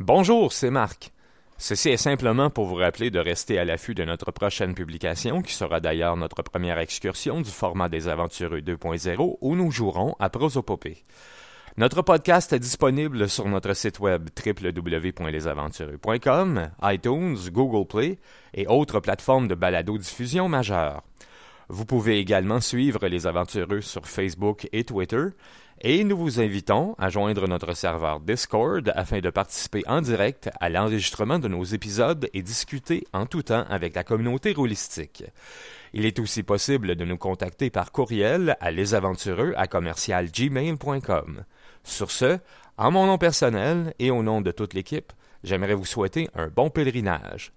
Bonjour, c'est Marc. Ceci est simplement pour vous rappeler de rester à l'affût de notre prochaine publication, qui sera d'ailleurs notre première excursion du format des Aventureux 2.0, où nous jouerons à prosopopée. Notre podcast est disponible sur notre site web www.lesaventureux.com, iTunes, Google Play et autres plateformes de balado-diffusion majeures. Vous pouvez également suivre les aventureux sur Facebook et Twitter, et nous vous invitons à joindre notre serveur Discord afin de participer en direct à l'enregistrement de nos épisodes et discuter en tout temps avec la communauté roulistique. Il est aussi possible de nous contacter par courriel à lesaventureux à commercialgmail.com. Sur ce, en mon nom personnel et au nom de toute l'équipe, j'aimerais vous souhaiter un bon pèlerinage.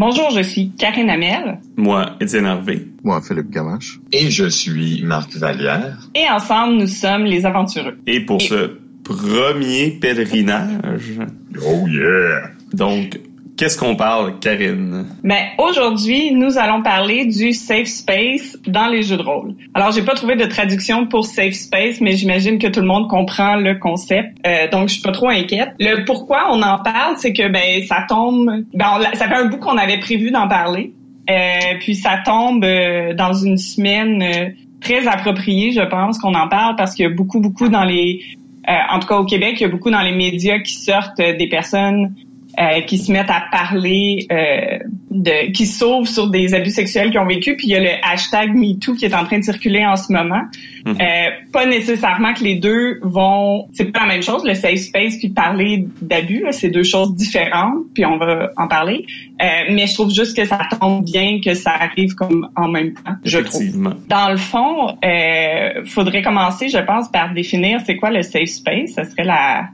Bonjour, je suis Karine Amel. Moi, Étienne Hervé. Moi, Philippe Gamache. Et je suis Marc Vallière. Et ensemble, nous sommes les aventureux. Et pour ce premier pèlerinage. Oh yeah! Donc, Qu'est-ce qu'on parle, Karine? Ben, aujourd'hui, nous allons parler du safe space dans les jeux de rôle. Alors, j'ai pas trouvé de traduction pour safe space, mais j'imagine que tout le monde comprend le concept. Euh, donc, je suis pas trop inquiète. Le pourquoi on en parle, c'est que, ben, ça tombe, ben, ça fait un bout qu'on avait prévu d'en parler. Euh, puis ça tombe euh, dans une semaine euh, très appropriée, je pense, qu'on en parle parce qu'il y a beaucoup, beaucoup dans les, euh, en tout cas au Québec, il y a beaucoup dans les médias qui sortent des personnes euh, qui se mettent à parler, euh, de, qui sauvent sur des abus sexuels qu'ils ont vécu. Puis il y a le hashtag MeToo qui est en train de circuler en ce moment. Mhm. Euh, pas nécessairement que les deux vont, c'est pas la même chose. Le safe space puis parler d'abus, là, c'est deux choses différentes. Puis on va en parler. Euh, mais je trouve juste que ça tombe bien que ça arrive comme en même temps. Je trouve. Dans le fond, euh, faudrait commencer, je pense, par définir c'est quoi le safe space. Ce serait la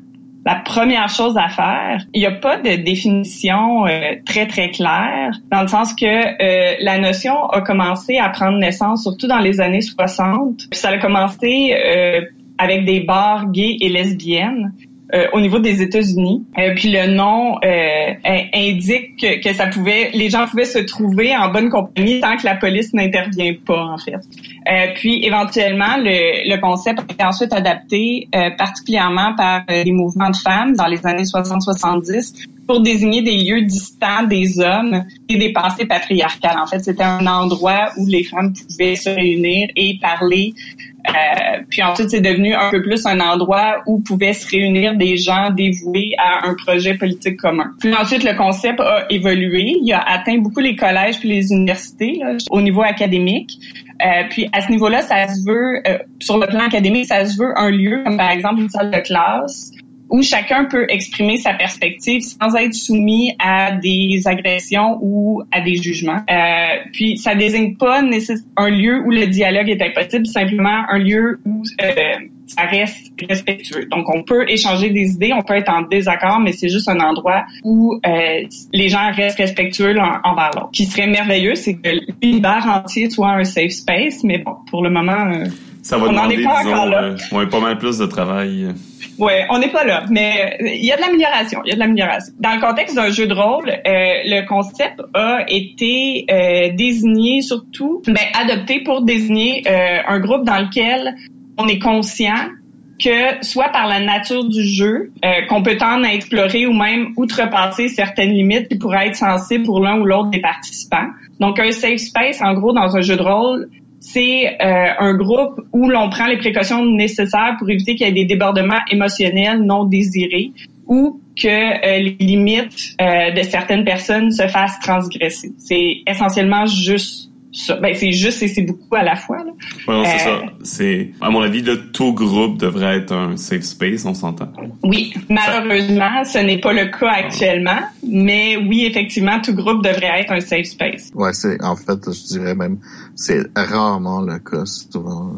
la première chose à faire, il n'y a pas de définition euh, très très claire, dans le sens que euh, la notion a commencé à prendre naissance surtout dans les années 60. Puis ça a commencé euh, avec des bars gays et lesbiennes. euh, au niveau des États-Unis, Euh, puis le nom euh, in- indique que, que ça pouvait, les gens pouvaient se trouver en bonne compagnie tant que la police n'intervient pas en fait. Euh, puis éventuellement, le, le concept a été ensuite adapté euh, particulièrement par euh, les mouvements de femmes dans les années 60-70 pour désigner des lieux distants des hommes et des pensées patriarcales. En fait, c'était un endroit où les femmes pouvaient se réunir et parler. Euh, puis ensuite, c'est devenu un peu plus un endroit où pouvaient se réunir des gens dévoués à un projet politique commun. Puis ensuite, le concept a évolué. Il a atteint beaucoup les collèges puis les universités là, au niveau académique. Euh, puis à ce niveau-là, ça se veut, euh, sur le plan académique, ça se veut un lieu comme par exemple une salle de classe où chacun peut exprimer sa perspective sans être soumis à des agressions ou à des jugements. Euh, puis ça désigne pas un lieu où le dialogue est impossible, simplement un lieu où euh, ça reste respectueux. Donc on peut échanger des idées, on peut être en désaccord, mais c'est juste un endroit où euh, les gens restent respectueux l'un envers l'autre. Ce qui serait merveilleux, c'est que l'univers entier soit un safe space, mais bon, pour le moment, euh, Ça va On n'en est pas encore là. euh, ouais, pas mal plus de travail. Ouais, on n'est pas là, mais euh, il y a de l'amélioration. Il y a de l'amélioration. Dans le contexte d'un jeu de rôle, euh, le concept a été euh, désigné surtout, ben, adopté pour désigner euh, un groupe dans lequel on est conscient que soit par la nature du jeu, euh, qu'on peut tendre à explorer ou même outrepasser certaines limites qui pourraient être sensibles pour l'un ou l'autre des participants. Donc un safe space, en gros, dans un jeu de rôle, c'est euh, un groupe où l'on prend les précautions nécessaires pour éviter qu'il y ait des débordements émotionnels non désirés ou que euh, les limites euh, de certaines personnes se fassent transgresser. C'est essentiellement juste ça. Ben, c'est juste et c'est beaucoup à la fois. Là. Ouais, non, c'est Euh, ça. C'est, à mon avis, le tout groupe devrait être un safe space, on s'entend. Oui, malheureusement, ce n'est pas le cas actuellement, mais oui, effectivement, tout groupe devrait être un safe space. Ouais, c'est en fait, je dirais même, c'est rarement le cas. Souvent,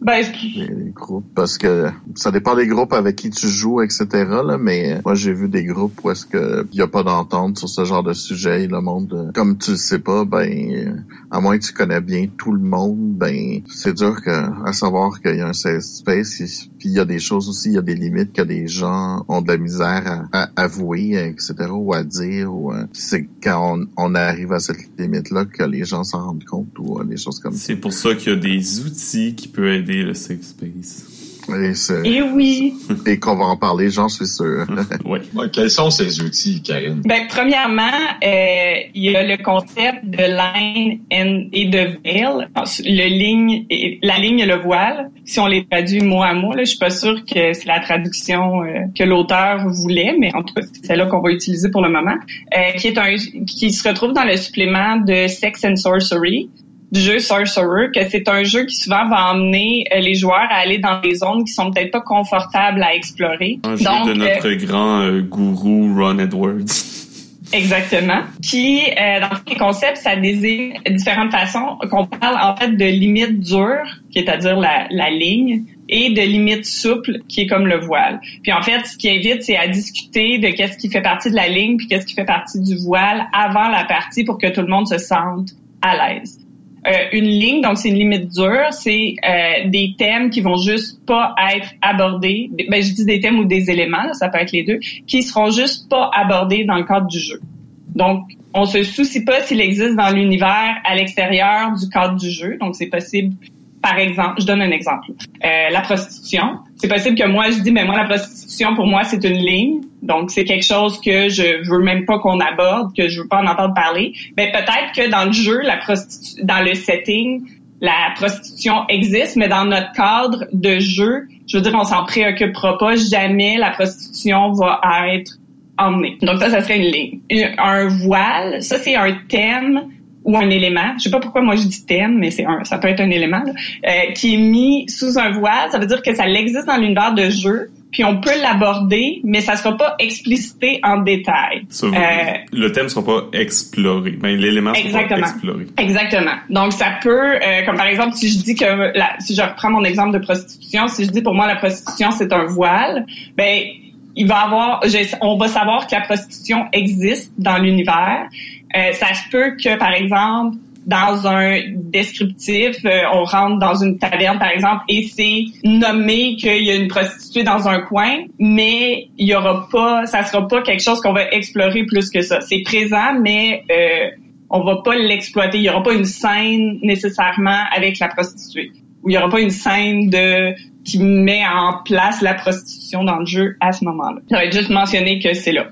Ben, les, les groupes parce que ça dépend des groupes avec qui tu joues, etc. Là, mais moi j'ai vu des groupes où est-ce que y a pas d'entente sur ce genre de sujet. Le monde, comme tu le sais pas, ben à moins que tu connais bien tout le monde, ben c'est dur que à savoir qu'il y a un safe space. Puis il y a des choses aussi, il y a des limites que des gens ont de la misère à, à avouer, etc. ou à dire. Ou euh, c'est quand on, on, arrive à cette limite là que les gens s'en rendent compte ou des choses comme ça. C'est pour ça qu'il y a des outils qui peuvent aider le safe space. Et, Et oui. Et qu'on va en parler, j'en suis sûr. oui. Ouais, quels sont ces outils, Karine? Ben, premièrement, euh, il y a le concept de line et de veil. Le ligne, la ligne et le voile. Si on les traduit mot à mot, là, je suis pas sûre que c'est la traduction euh, que l'auteur voulait, mais en tout cas, c'est celle-là qu'on va utiliser pour le moment. Euh, qui est un, qui se retrouve dans le supplément de Sex and Sorcery du jeu Sorcerer, que c'est un jeu qui souvent va emmener euh, les joueurs à aller dans des zones qui sont peut-être pas confortables à explorer. Un jeu de notre euh, grand euh, gourou Ron Edwards. Exactement. Qui, euh, dans le concept, ça désigne différentes façons. Qu'on parle en fait de limite dure, qui est à dire la, la ligne, et de limite souple, qui est comme le voile. Puis en fait, ce qui invite, c'est à discuter de qu'est-ce qui fait partie de la ligne, puis qu'est-ce qui fait partie du voile avant la partie pour que tout le monde se sente à l'aise. Euh, une ligne, donc c'est une limite dure, c'est euh, des thèmes qui vont juste pas être abordés. Ben je dis des thèmes ou des éléments, ça peut être les deux, qui seront juste pas abordés dans le cadre du jeu. Donc on se soucie pas s'il existe dans l'univers à l'extérieur du cadre du jeu. Donc c'est possible par exemple, je donne un exemple. Euh, la prostitution. C'est possible que moi, je dis, mais moi, la prostitution, pour moi, c'est une ligne. Donc, c'est quelque chose que je veux même pas qu'on aborde, que je veux pas en entendre parler. Mais peut-être que dans le jeu, la dans le setting, la prostitution existe, mais dans notre cadre de jeu, je veux dire, on s'en préoccupera pas. Jamais la prostitution va être emmenée. Donc ça, ça serait une ligne. Un voile, ça, c'est un thème ou un élément, je sais pas pourquoi moi je dis thème, mais c'est un, ça peut être un élément euh, qui est mis sous un voile. Ça veut dire que ça existe dans l'univers de jeu, puis on peut l'aborder, mais ça sera pas explicité en détail. euh, le thème sera pas exploré, mais ben, l'élément sera pas exploré. Exactement. Donc ça peut, euh, comme par exemple, si je dis que, la, si je reprends mon exemple de prostitution, si je dis pour moi la prostitution c'est un voile, ben il va avoir, on va savoir que la prostitution existe dans l'univers, euh, ça se peut que, par exemple, dans un descriptif, euh, on rentre dans une taverne, par exemple, et c'est nommé qu'il y a une prostituée dans un coin, mais il y aura pas, ça sera pas quelque chose qu'on va explorer plus que ça. C'est présent, mais euh, on va pas l'exploiter. Il y aura pas une scène nécessairement avec la prostituée. Ou il y aura pas une scène de qui met en place la prostitution dans le jeu à ce moment-là. Ça va être juste mentionné que c'est là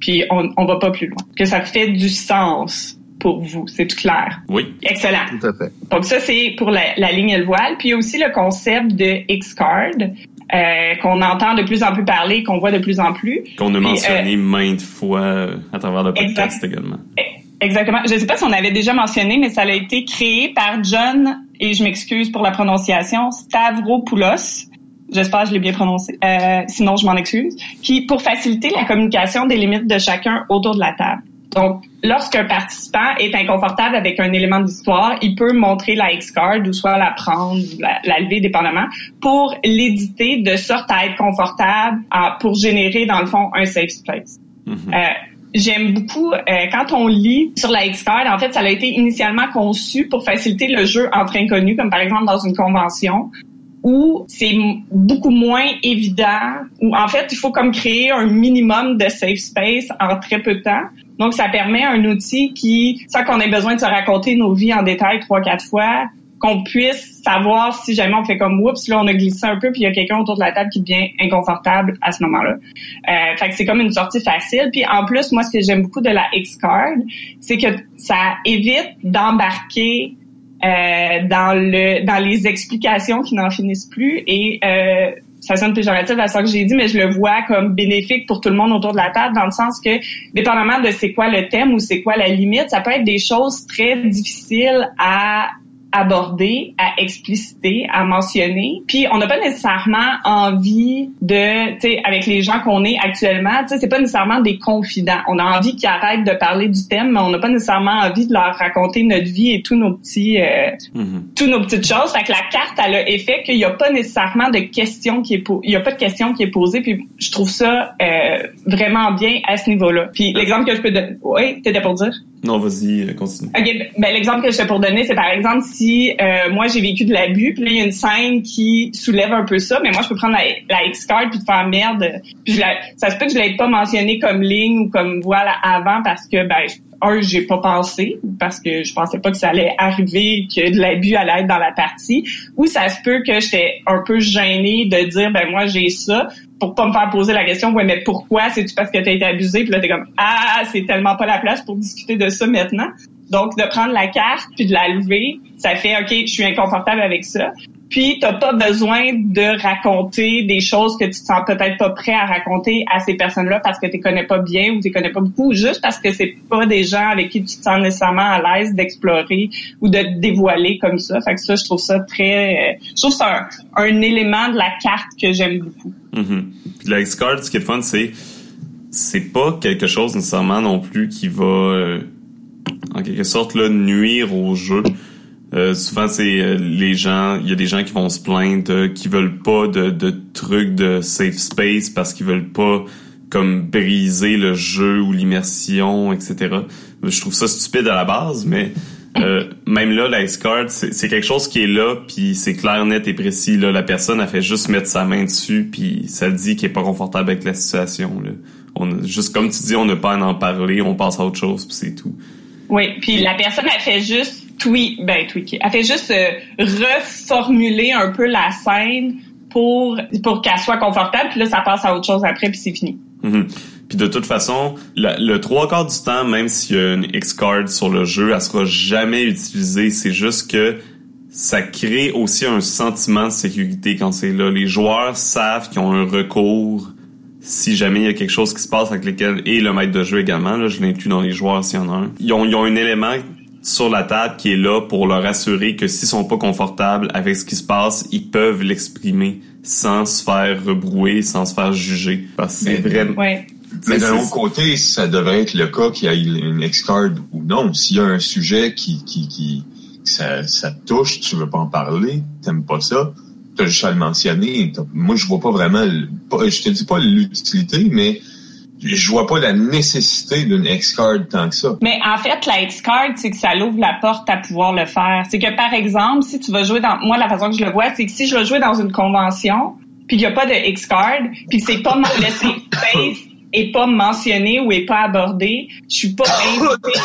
puis on, on va pas plus loin. Que ça fait du sens pour vous, c'est tout clair. Oui. Excellent. Tout à fait. Donc ça, c'est pour la, la, ligne et le voile. Puis il y a aussi le concept de X-Card. Euh, qu'on entend de plus en plus parler, qu'on voit de plus en plus. Qu'on a mentionné euh, maintes fois à travers le podcast exact, également. Exactement. Je ne sais pas si on avait déjà mentionné, mais ça a été créé par John, et je m'excuse pour la prononciation, Stavropoulos j'espère que je l'ai bien prononcé, euh, sinon je m'en excuse, qui pour faciliter la communication des limites de chacun autour de la table. Donc, lorsqu'un participant est inconfortable avec un élément d'histoire, il peut montrer la X-card ou soit la prendre, la, la lever dépendamment, pour l'éditer de sorte à être confortable, à, pour générer dans le fond un safe space. Mm -hmm. euh, J'aime beaucoup euh, quand on lit sur la X-card. En fait, ça a été initialement conçu pour faciliter le jeu entre inconnus, comme par exemple dans une convention, où c'est beaucoup moins évident, où en fait, il faut comme créer un minimum de safe space en très peu de temps. Donc, ça permet un outil qui, sans qu'on ait besoin de se raconter nos vies en détail trois, quatre fois, qu'on puisse savoir si jamais on fait comme oups, là on a glissé un peu puis il y a quelqu'un autour de la table qui devient inconfortable à ce moment-là. Euh, fait que c'est comme une sortie facile. Puis en plus, moi ce que j'aime beaucoup de la X-Card, c'est que ça évite d'embarquer dans le dans les explications qui n'en finissent plus. Et euh, ça sonne péjoratif à ce que j'ai dit, mais je le vois comme bénéfique pour tout le monde autour de la table, dans le sens que, dépendamment de c'est quoi le thème ou c'est quoi la limite, ça peut être des choses très difficiles à aborder, à expliciter, à mentionner. Puis on n'a pas nécessairement envie de, tu sais, avec les gens qu'on est actuellement, tu sais, c'est pas nécessairement des confidents. On a envie qu'ils arrêtent de parler du thème, mais on n'a pas nécessairement envie de leur raconter notre vie et tous nos petits, euh, Mhm. tous nos petites choses. Fait que la carte, elle a effet qu'il n'y a pas nécessairement de question qui est, il y a pas de question qui est posée. Puis je trouve ça euh, vraiment bien à ce niveau-là. Puis l'exemple que je peux donner, oui, t'étais pour dire? Non, vas-y, euh, continue. OK, ben l'exemple que je fais pour donner, c'est par exemple si euh, moi j'ai vécu de l'abus, puis là il y a une scène qui soulève un peu ça, mais moi je peux prendre la, X-card puis te faire merde. Je la, ça se peut que je l'ai pas mentionné comme ligne ou comme voile avant parce que ben un j'ai pas pensé parce que je pensais pas que ça allait arriver que de l'abus allait être dans la partie. Ou ça se peut que j'étais un peu gênée de dire ben moi j'ai ça pour pas me faire poser la question ouais mais pourquoi? C'est tu parce que t'as été abusé puis là t'es comme ah c'est tellement pas la place pour discuter de ça maintenant donc de prendre la carte puis de la lever ça fait ok je suis inconfortable avec ça puis t'as pas besoin de raconter des choses que tu te sens peut-être pas prêt à raconter à ces personnes-là parce que tu connais pas bien ou tu connais pas beaucoup, ou juste parce que c'est pas des gens avec qui tu te sens nécessairement à l'aise d'explorer ou de te dévoiler comme ça. Fait que ça, je trouve ça très, euh, je trouve ça un, un élément de la carte que j'aime beaucoup. Mhm. Puis la X-Card, ce qui est fun, c'est c'est pas quelque chose nécessairement non plus qui va euh, en quelque sorte là, nuire au jeu. Euh, souvent c'est euh, les gens, il y a des gens qui vont se plaindre euh, qui veulent pas de, de trucs de safe space parce qu'ils veulent pas comme briser le jeu ou l'immersion, etc. Je trouve ça stupide à la base, mais euh, même là, X-Card, c'est c'est quelque chose qui est là, puis c'est clair, net et précis. Là, la personne a fait juste mettre sa main dessus, puis ça dit qu'elle est pas confortable avec la situation. Là. On, juste comme tu dis, on n'a pas à en parler, on passe à autre chose, puis c'est tout. Oui, puis la personne a fait juste tweet, ben tweaker, elle fait juste euh, reformuler un peu la scène pour pour qu'elle soit confortable, puis là ça passe à autre chose après, puis c'est fini. Mhm. Puis de toute façon, le trois quarts du temps, même s'il y a une X-Card sur le jeu, elle sera jamais utilisée. C'est juste que ça crée aussi un sentiment de sécurité quand c'est là. Les joueurs savent qu'ils ont un recours si jamais il y a quelque chose qui se passe avec lesquels et le maître de jeu également, là, je l'inclus dans les joueurs s'il y en a un. Ils ont, ils ont un élément sur la table qui est là pour leur assurer que s'ils sont pas confortables avec ce qui se passe, ils peuvent l'exprimer sans se faire rebrouer, sans se faire juger. Parce que c'est vraiment... Ouais. Mais d'un C'est- autre côté, ça devrait être le cas qu'il y ait une X-Card ou non. S'il y a un sujet qui, qui, qui ça, ça te touche, tu veux pas en parler, t'aimes pas ça, t'as juste à le mentionner. Moi, je vois pas vraiment, je te dis pas l'utilité, mais je vois pas la nécessité d'une X-Card tant que ça. Mais en fait, la X-Card, c'est que ça l'ouvre la porte à pouvoir le faire. C'est que, par exemple, si tu vas jouer dans... Moi, la façon que je le vois, c'est que si je vais jouer dans une convention, puis qu'il n'y a pas de X-Card, puis que c'est pas... safe space est pas mentionné ou est pas abordé, je suis pas invitée...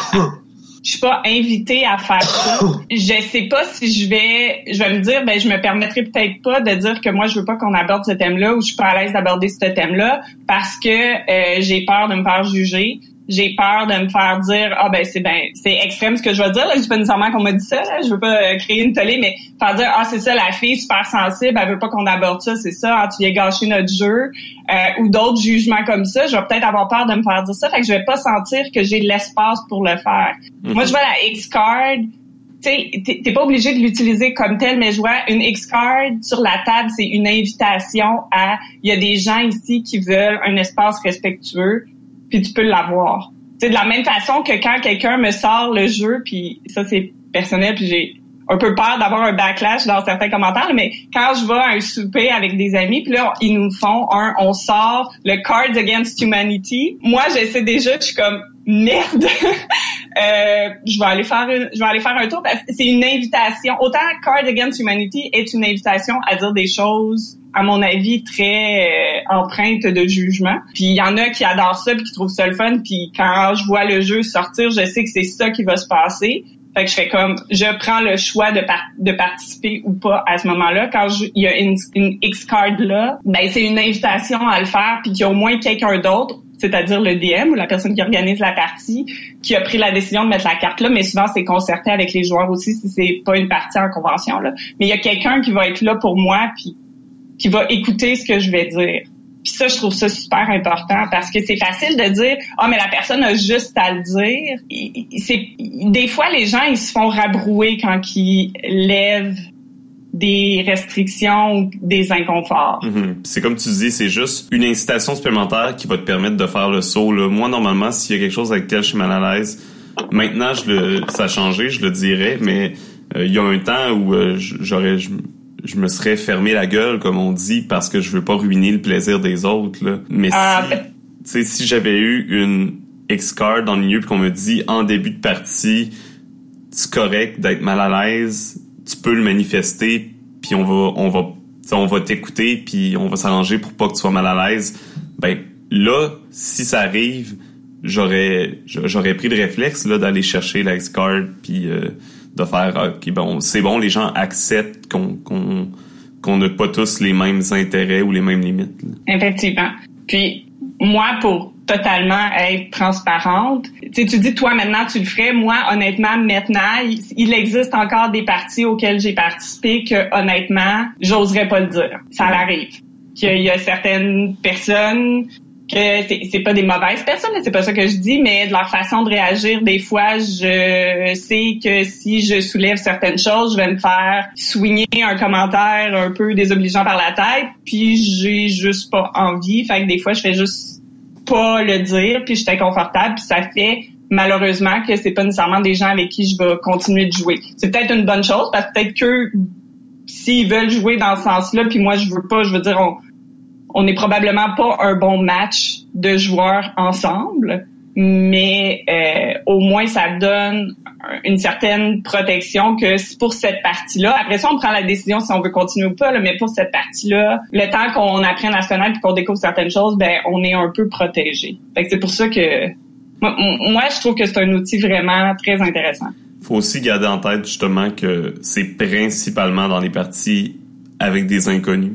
Je suis pas invitée à faire ça. Je sais pas si je vais, je vais me dire, ben je me permettrai peut-être pas de dire que moi je veux pas qu'on aborde ce thème-là ou je suis pas à l'aise d'aborder ce thème-là parce que euh, j'ai peur de me faire juger. J'ai peur de me faire dire ah ben c'est ben c'est extrême ce que je vais dire là, je dis pas nécessairement qu'on m'a dit ça là, je veux pas euh, créer une tollée mais faire dire ah c'est ça la fille super sensible, elle veut pas qu'on aborde ça, c'est ça, ah, tu viens gâcher notre jeu euh, ou d'autres jugements comme ça, je vais peut-être avoir peur de me faire dire ça, fait que je vais pas sentir que j'ai l'espace pour le faire. Moi je vois la X-card tu sais, t'es t'es pas obligé de l'utiliser comme tel, mais je vois une X-card sur la table, c'est une invitation à, il y a des gens ici qui veulent un espace respectueux, puis tu peux l'avoir. C'est de la même façon que quand quelqu'un me sort le jeu, puis ça c'est personnel, puis j'ai un peu peur d'avoir un backlash dans certains commentaires, mais quand je vais à un souper avec des amis, puis là ils nous font un, on sort le Cards Against Humanity. Moi, je sais déjà, je suis comme merde. Euh, je vais aller faire une, je vais aller faire un tour parce que c'est une invitation. Autant Card Against Humanity est une invitation à dire des choses, à mon avis, très euh, empreintes de jugement. Puis il y en a qui adorent ça puis qui trouvent ça le fun. Puis quand je vois le jeu sortir, je sais que c'est ça qui va se passer. Fait que je fais comme, je prends le choix de, de participer ou pas à ce moment-là. Quand il y a une, une X-card là, ben c'est une invitation à le faire puis qu'il y a au moins quelqu'un d'autre c'est-à-dire le DM ou la personne qui organise la partie, qui a pris la décision de mettre la carte là, mais souvent c'est concerté avec les joueurs aussi si c'est pas une partie en convention là. Mais il y a quelqu'un qui va être là pour moi puis qui va écouter ce que je vais dire. Puis ça, je trouve ça super important parce que c'est facile de dire ah mais la personne a juste à le dire. C'est des fois les gens ils se font rabrouer quand ils lèvent des restrictions ou des inconforts. Mhm. C'est comme tu dis, c'est juste une incitation supplémentaire qui va te permettre de faire le saut. Moi, normalement, s'il y a quelque chose avec lequel je suis mal à l'aise, maintenant, je le, ça a changé, je le dirais, mais euh, il y a un temps où euh, j'aurais, je, me serais fermé la gueule, comme on dit, parce que je veux pas ruiner le plaisir des autres. Là. Mais ah, si, si j'avais eu une X-card dans le milieu qu'on me dit en début de partie, c'est correct d'être mal à l'aise, tu peux le manifester, puis on va, on va, on va t'écouter, puis on va s'arranger pour pas que tu sois mal à l'aise. Ben là, si ça arrive, j'aurais, j'aurais pris le réflexe là d'aller chercher la card, puis euh, de faire, ok, bon, c'est bon, les gens acceptent qu'on, qu'on, qu'on n'a pas tous les mêmes intérêts ou les mêmes limites. Effectivement. Puis moi, pour totalement être transparente. Tu, tu dis, toi, maintenant, tu le ferais. Moi, honnêtement, maintenant, il, existe encore des parties auxquelles j'ai participé que, honnêtement, j'oserais pas le dire. Ça arrive. Qu'il y a certaines personnes c'est pas des mauvaises personnes, c'est pas ça que je dis, mais de leur façon de réagir, des fois, je sais que si je soulève certaines choses, je vais me faire soigner un commentaire un peu désobligeant par la tête, puis j'ai juste pas envie. Fait que des fois, je fais juste pas le dire, puis j'étais confortable, puis ça fait malheureusement que c'est pas nécessairement des gens avec qui je vais continuer de jouer. C'est peut-être une bonne chose parce que peut-être que s'ils veulent jouer dans ce sens-là, puis moi je veux pas, je veux dire on on n'est probablement pas un bon match de joueurs ensemble, mais euh, au moins ça donne une certaine protection que pour cette partie-là. Après ça, on prend la décision si on veut continuer ou pas, mais pour cette partie-là, le temps qu'on apprenne à se connaître et qu'on découvre certaines choses, ben on est un peu protégé. c'est pour ça que moi, je trouve que c'est un outil vraiment très intéressant. Faut aussi garder en tête justement que c'est principalement dans les parties avec des inconnus.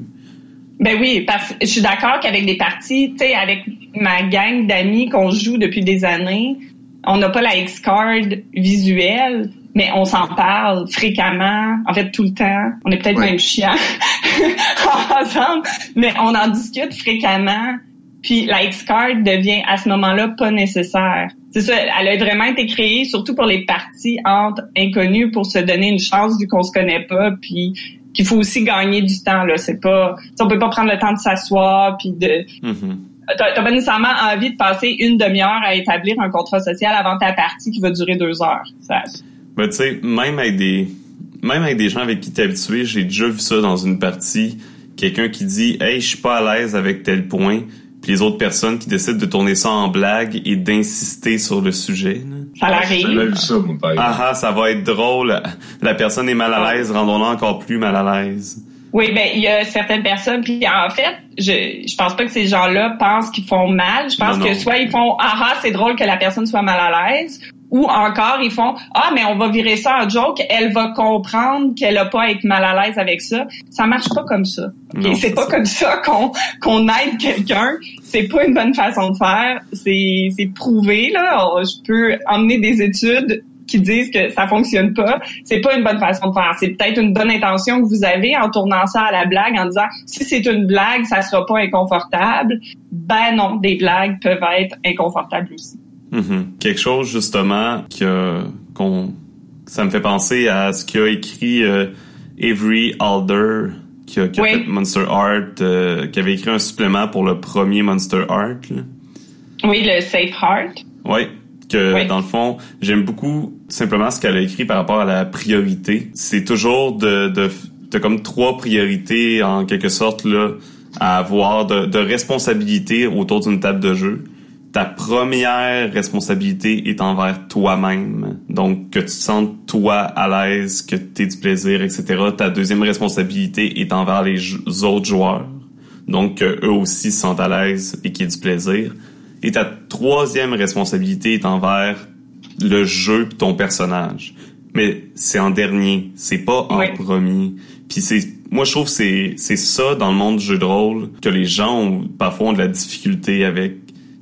Ben oui, parce que je suis d'accord qu'avec des parties, tu sais, avec ma gang d'amis qu'on joue depuis des années, on n'a pas la X-card visuelle, mais on s'en parle fréquemment, en fait tout le temps. On est peut-être même chiant ensemble, mais on en discute fréquemment. Puis la X-card devient à ce moment-là pas nécessaire. C'est ça, elle a vraiment été créée surtout pour les parties entre inconnus pour se donner une chance vu qu'on se connaît pas, puis qu'il faut aussi gagner du temps là. C'est pas, on peut pas prendre le temps de s'asseoir puis de. Mm-hmm. T'as pas nécessairement envie de passer une demi-heure à établir un contrat social avant ta partie qui va durer deux heures. Ça... Ben, tu sais, même avec des, même avec des gens avec qui t'es habitué, j'ai déjà vu ça dans une partie. Quelqu'un qui dit, hey, je suis pas à l'aise avec tel point puis les autres personnes qui décident de tourner ça en blague et d'insister sur le sujet. Ça arrive. ça, mon père. Ah ah, ça va être drôle. La personne est mal à l'aise, rendons-la encore plus mal à l'aise. Oui, ben il y a certaines personnes, puis en fait, je je pense pas que ces gens-là pensent qu'ils font mal. Je pense que soit ils font ah ah c'est drôle que la personne soit mal à l'aise, ou encore, ils font Ah, mais on va virer ça en joke, elle va comprendre qu'elle a pas à être mal à l'aise avec ça. Ça marche pas comme ça. C'est pas comme ça qu'on qu'on aide quelqu'un. C'est pas une bonne façon de faire. C'est c'est prouvé, là. Je peux emmener des études qui disent que ça fonctionne pas, c'est pas une bonne façon de faire. C'est peut-être une bonne intention que vous avez en tournant ça à la blague, en disant si c'est une blague, ça sera pas inconfortable. Ben non, des blagues peuvent être inconfortables aussi. Mm-hmm. Quelque chose justement que qu'on ça me fait penser à ce qu'a écrit euh, Avery Alder qui a, fait Monster Art euh, qui avait écrit un supplément pour le premier Monster Art. Oui, le Safe Heart. Oui, que dans le fond, j'aime beaucoup simplement ce qu'elle a écrit par rapport à la priorité. C'est toujours de, de, de comme trois priorités en quelque sorte là à avoir de, de responsabilité autour d'une table de jeu ta première responsabilité est envers toi-même. Donc, que tu te sentes toi à l'aise, que tu aies du plaisir, etc. Ta deuxième responsabilité est envers les autres joueurs. Donc, eux aussi se sentent à l'aise et qu'ils aient du plaisir. Et ta troisième responsabilité est envers le jeu de ton personnage. Mais c'est en dernier, c'est pas en premier. Puis c'est moi je trouve c'est c'est ça dans le monde du jeu de rôle que les gens ont, parfois ont de la difficulté avec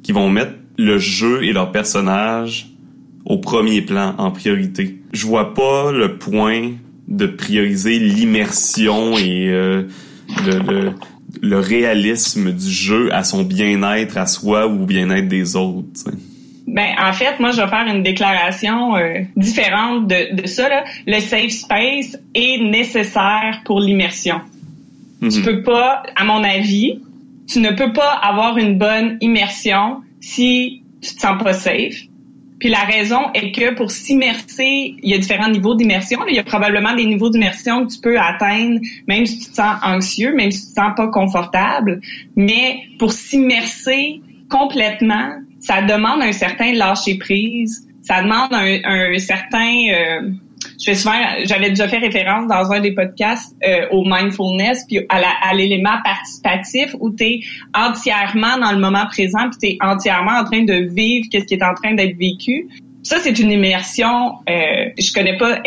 qui vont mettre le jeu et leur personnage au premier plan, en priorité. Je vois pas le point de prioriser l'immersion et euh, le, le réalisme du jeu à son bien-être à soi ou au bien-être des autres. Ben, en fait, moi, je vais faire une déclaration euh, différente de, de ça. Là. Le safe space est nécessaire pour l'immersion. Tu Mhm. peux pas, à mon avis, tu ne peux pas avoir une bonne immersion si tu te sens pas safe. Puis la raison est que pour s'immerser, il y a différents niveaux d'immersion. Il y a probablement des niveaux d'immersion que tu peux atteindre même si tu te sens anxieux, même si tu te sens pas confortable. Mais pour s'immerser complètement, ça demande un certain lâcher prise. Ça demande un, un certain euh, je fais souvent, j'avais déjà fait référence dans un des podcasts euh, au mindfulness puis à l'élément participatif où tu es entièrement dans le moment présent puis tu es entièrement en train de vivre qu'est-ce qui est en train d'être vécu. Ça c'est une immersion euh, je connais pas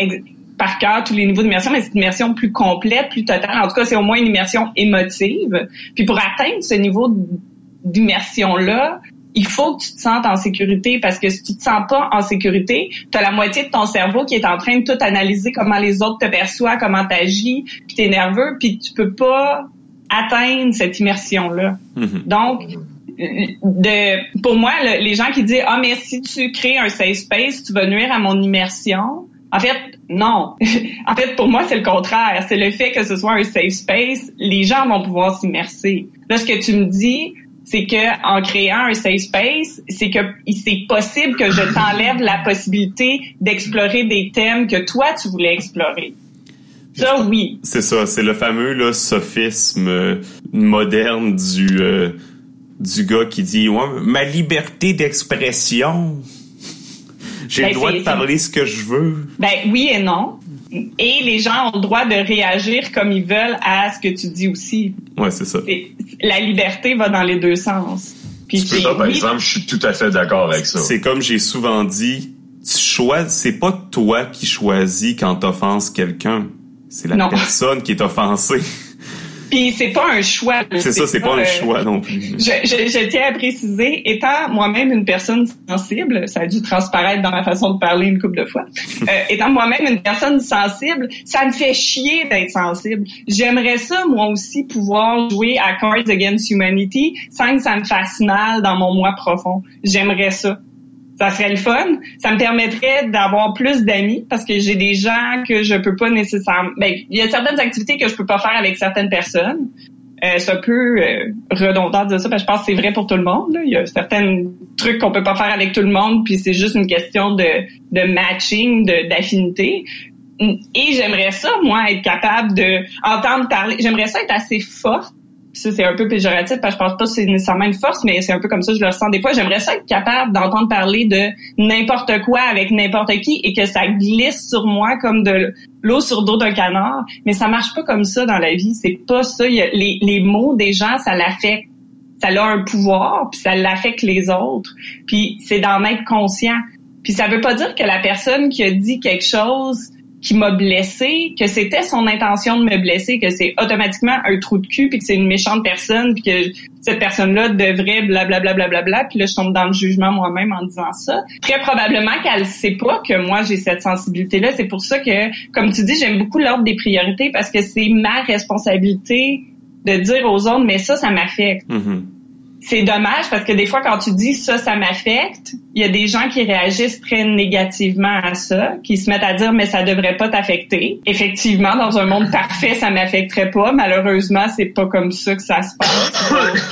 par cœur tous les niveaux d'immersion mais c'est une immersion plus complète, plus totale. En tout cas, c'est au moins une immersion émotive. Puis pour atteindre ce niveau d'immersion là, il faut que tu te sentes en sécurité parce que si tu te sens pas en sécurité, tu as la moitié de ton cerveau qui est en train de tout analyser comment les autres te perçoivent, comment tu agis, puis tu es nerveux, puis tu peux pas atteindre cette immersion-là. Mhm. Donc, de, pour moi, le- les gens qui disent ah mais si tu crées un safe space, tu vas nuire à mon immersion. En fait, non. en fait, pour moi, c'est le contraire. C'est le fait que ce soit un safe space, les gens vont pouvoir s'immerser. Là, ce que tu me dis, c'est que en créant un safe space, c'est que c'est possible que je t'enlève la possibilité d'explorer des thèmes que toi tu voulais explorer. Ça, oui. C'est ça, c'est le fameux là, sophisme euh, moderne du euh, du gars qui dit ouais, ma liberté d'expression. J'ai Ben, le droit de parler ce que je veux. Ben oui et non. Et les gens ont le droit de réagir comme ils veulent à ce que tu dis aussi. Ouais, c'est ça. La liberté va dans les deux sens. Puis Tu peux c'est- pas, par oui, exemple, je suis tout à fait d'accord avec ça. C'est comme j'ai souvent dit, tu choisis, c'est pas toi qui choisis quand t'offenses quelqu'un. C'est la Non. personne qui est offensée. Puis c'est pas un choix. C'est ça, c'est pas un euh, choix non plus. Je, je, je tiens à préciser, étant moi-même une personne sensible, ça a dû transparaître dans ma façon de parler une couple de fois, euh, étant moi-même une personne sensible, ça me fait chier d'être sensible. J'aimerais ça, moi aussi, pouvoir jouer à Cards Against Humanity sans que ça me fasse mal dans mon moi profond. J'aimerais ça. Ça serait le fun. Ça me permettrait d'avoir plus d'amis parce que j'ai des gens que je peux pas nécessairement. Ben, il y a certaines activités que je peux pas faire avec certaines personnes. Euh, c'est un euh, redondant de ça, parce que je pense que c'est vrai pour tout le monde. là. Il y a certains trucs qu'on peut pas faire avec tout le monde, puis c'est juste une question de, de matching, d'affinité. Et j'aimerais ça, moi, être capable de entendre parler. J'aimerais ça être assez forte. Ça, c'est un peu péjoratif parce que je pense pas que c'est nécessairement une force, mais c'est un peu comme ça je le ressens des fois. J'aimerais ça être capable d'entendre parler de n'importe quoi avec n'importe qui et que ça glisse sur moi comme de l'eau sur dos d'un canard. Mais ça marche pas comme ça dans la vie. C'est pas ça. Les, les mots des gens, ça l'affecte. Ça a un pouvoir, puis ça l'affecte les autres. Puis c'est d'en être conscient. Puis ça veut pas dire que la personne qui a dit quelque chose qui m'a blessé, que c'était son intention de me blesser, que c'est automatiquement un trou de cul, puis que c'est une méchante personne, puis que cette personne-là devrait blablabla, bla, bla, bla, puis là, je tombe dans le jugement moi-même en disant ça. Très probablement qu'elle sait pas que moi, j'ai cette sensibilité-là. C'est pour ça que, comme tu dis, j'aime beaucoup l'ordre des priorités parce que c'est ma responsabilité de dire aux autres, mais ça, ça m'affecte Mhm. C'est dommage parce que des fois, quand tu dis ça, ça m'affecte, il y a des gens qui réagissent très négativement à ça, qui se mettent à dire mais ça devrait pas t'affecter. Effectivement, dans un monde parfait, ça m'affecterait pas. Malheureusement, c'est pas comme ça que ça se passe.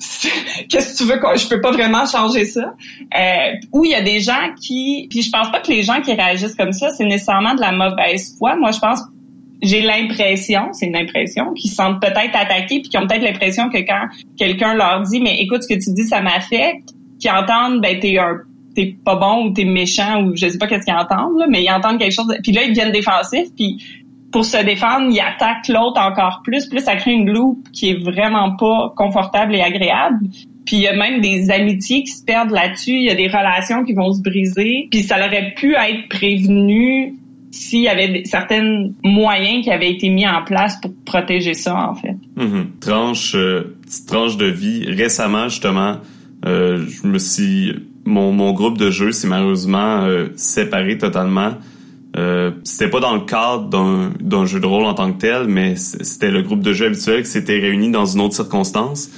Qu'est-ce que tu veux qu'on- je peux pas vraiment changer ça. Euh, ou il y a des gens qui, puis je pense pas que les gens qui réagissent comme ça, c'est nécessairement de la mauvaise foi. Moi, je pense j'ai l'impression, c'est une impression, qu'ils se sentent peut-être attaqués puis qui ont peut-être l'impression que quand quelqu'un leur dit mais écoute ce que tu dis ça m'affecte, qu'ils entendent ben t'es un t'es pas bon ou t'es méchant ou je sais pas qu'est-ce qu'ils entendent là, mais ils entendent quelque chose puis là ils deviennent défensifs puis pour se défendre, ils attaquent l'autre encore plus, plus ça crée une loupe qui est vraiment pas confortable et agréable. Puis il y a même des amitiés qui se perdent là-dessus, il y a des relations qui vont se briser, puis ça aurait pu être prévenu s'il y avait certains moyens qui avaient été mis en place pour protéger ça, en fait. Mhm. Tranche, euh, petite tranche de vie. Récemment, justement, euh, je me suis, mon, mon groupe de jeu s'est malheureusement euh, séparé totalement. C'était pas dans le cadre d'un, d'un jeu de rôle en tant que tel, mais c'était le groupe de jeux habituel qui s'était réuni dans une autre circonstance.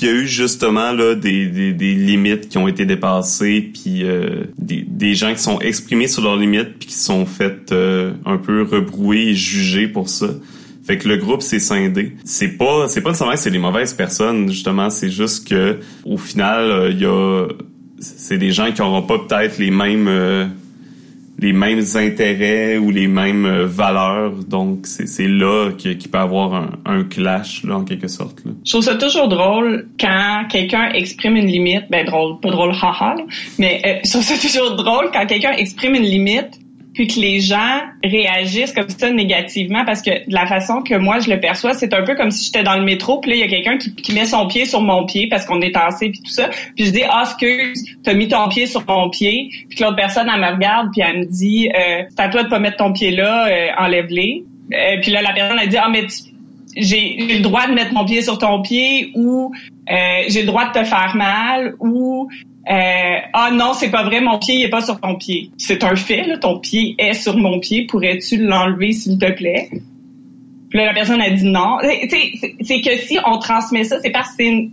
Il y a eu justement là des, des, des, limites qui ont été dépassées, puis euh, des, des gens qui sont exprimés sur leurs limites, puis qui sont fait euh, un peu rebrouer et juger pour ça. Fait que le groupe s'est scindé. C'est pas c'est pas nécessairement que c'est des mauvaises personnes justement, c'est juste que au final il y a c'est des gens qui auront pas peut-être les mêmes les mêmes intérêts ou les mêmes euh, valeurs. Donc, c'est là qu'il peut avoir un, un, clash, là, en quelque sorte. Là. Je trouve ça toujours drôle quand quelqu'un exprime une limite. Ben, drôle, pas drôle, haha, mais euh, je trouve ça toujours drôle quand quelqu'un exprime une limite puis que les gens réagissent comme ça négativement parce que de la façon que moi je le perçois, c'est un peu comme si j'étais dans le métro, puis là il y a quelqu'un qui, met son pied sur mon pied parce qu'on est tassé puis tout ça, puis je dis ah excuse, t'as mis ton pied sur mon pied, puis que l'autre personne elle me regarde puis elle me dit euh, c'est à toi de pas mettre ton pied là, euh, enlève-les. Euh, puis là la personne elle dit ah mais j'ai le droit de mettre mon pied sur ton pied ou euh, j'ai le droit de te faire mal ou euh, ah non, c'est pas vrai, mon pied il est pas sur ton pied. C'est un fait, là, ton pied est sur mon pied. Pourrais-tu l'enlever s'il te plaît? Puis là, la personne a dit non. C'est que si on transmet ça, c'est parce que c'est une,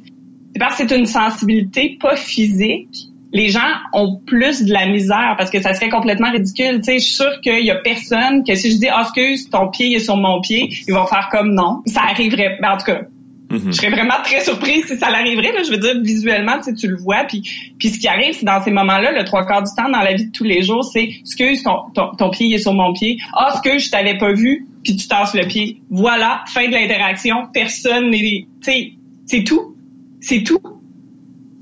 parce que sensibilité pas physique. Les gens ont plus de la misère parce que ça serait complètement ridicule. Tu sais, je suis sûre qu'il y a personne que si je dis, ah, excuse, ton pied est sur mon pied, ils vont faire comme non. Ça arriverait. Ben, en tout cas, Mhm. Je serais vraiment très surprise si ça l'arriverait. Là, je veux dire, visuellement, tu, tu le vois. Puis, puis ce qui arrive, c'est dans ces moments-là, le trois quarts du temps dans la vie de tous les jours, c'est excuse, ton, ton, pied est sur mon pied. Ah, excuse, je t'avais pas vu, puis tu tasses le pied. Voilà, fin de l'interaction. Personne n'est... Tu sais, c'est tout. C'est tout.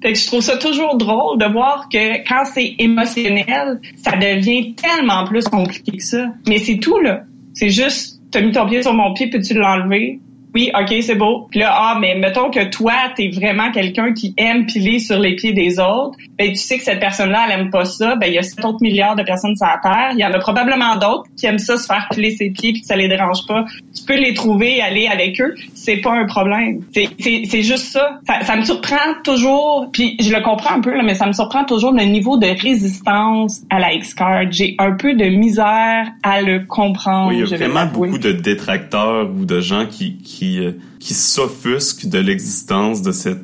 Fait que je trouve ça toujours drôle de voir que quand c'est émotionnel, ça devient tellement plus compliqué que ça. Mais c'est tout, là. C'est juste, t'as mis ton pied sur mon pied, peux-tu l'enlever? Oui, ok, c'est beau. Puis là, ah, mais mettons que toi, t'es vraiment quelqu'un qui aime piler sur les pieds des autres. Ben, tu sais que cette personne-là, elle aime pas ça. Ben, il y a 7 autres milliards de personnes sur la Terre. Il y en a probablement d'autres qui aiment ça se faire piler ses pieds puis que ça les dérange pas. Tu peux les trouver et aller avec eux. C'est pas un problème. C'est juste ça. ça. ça. me surprend toujours, puis je le comprends un peu, là, mais ça me surprend toujours le niveau de résistance à la X-Card. J'ai un peu de misère à le comprendre. Oui, il y a vraiment beaucoup de détracteurs ou de gens qui, qui qui, euh, qui s'offusque de l'existence de cet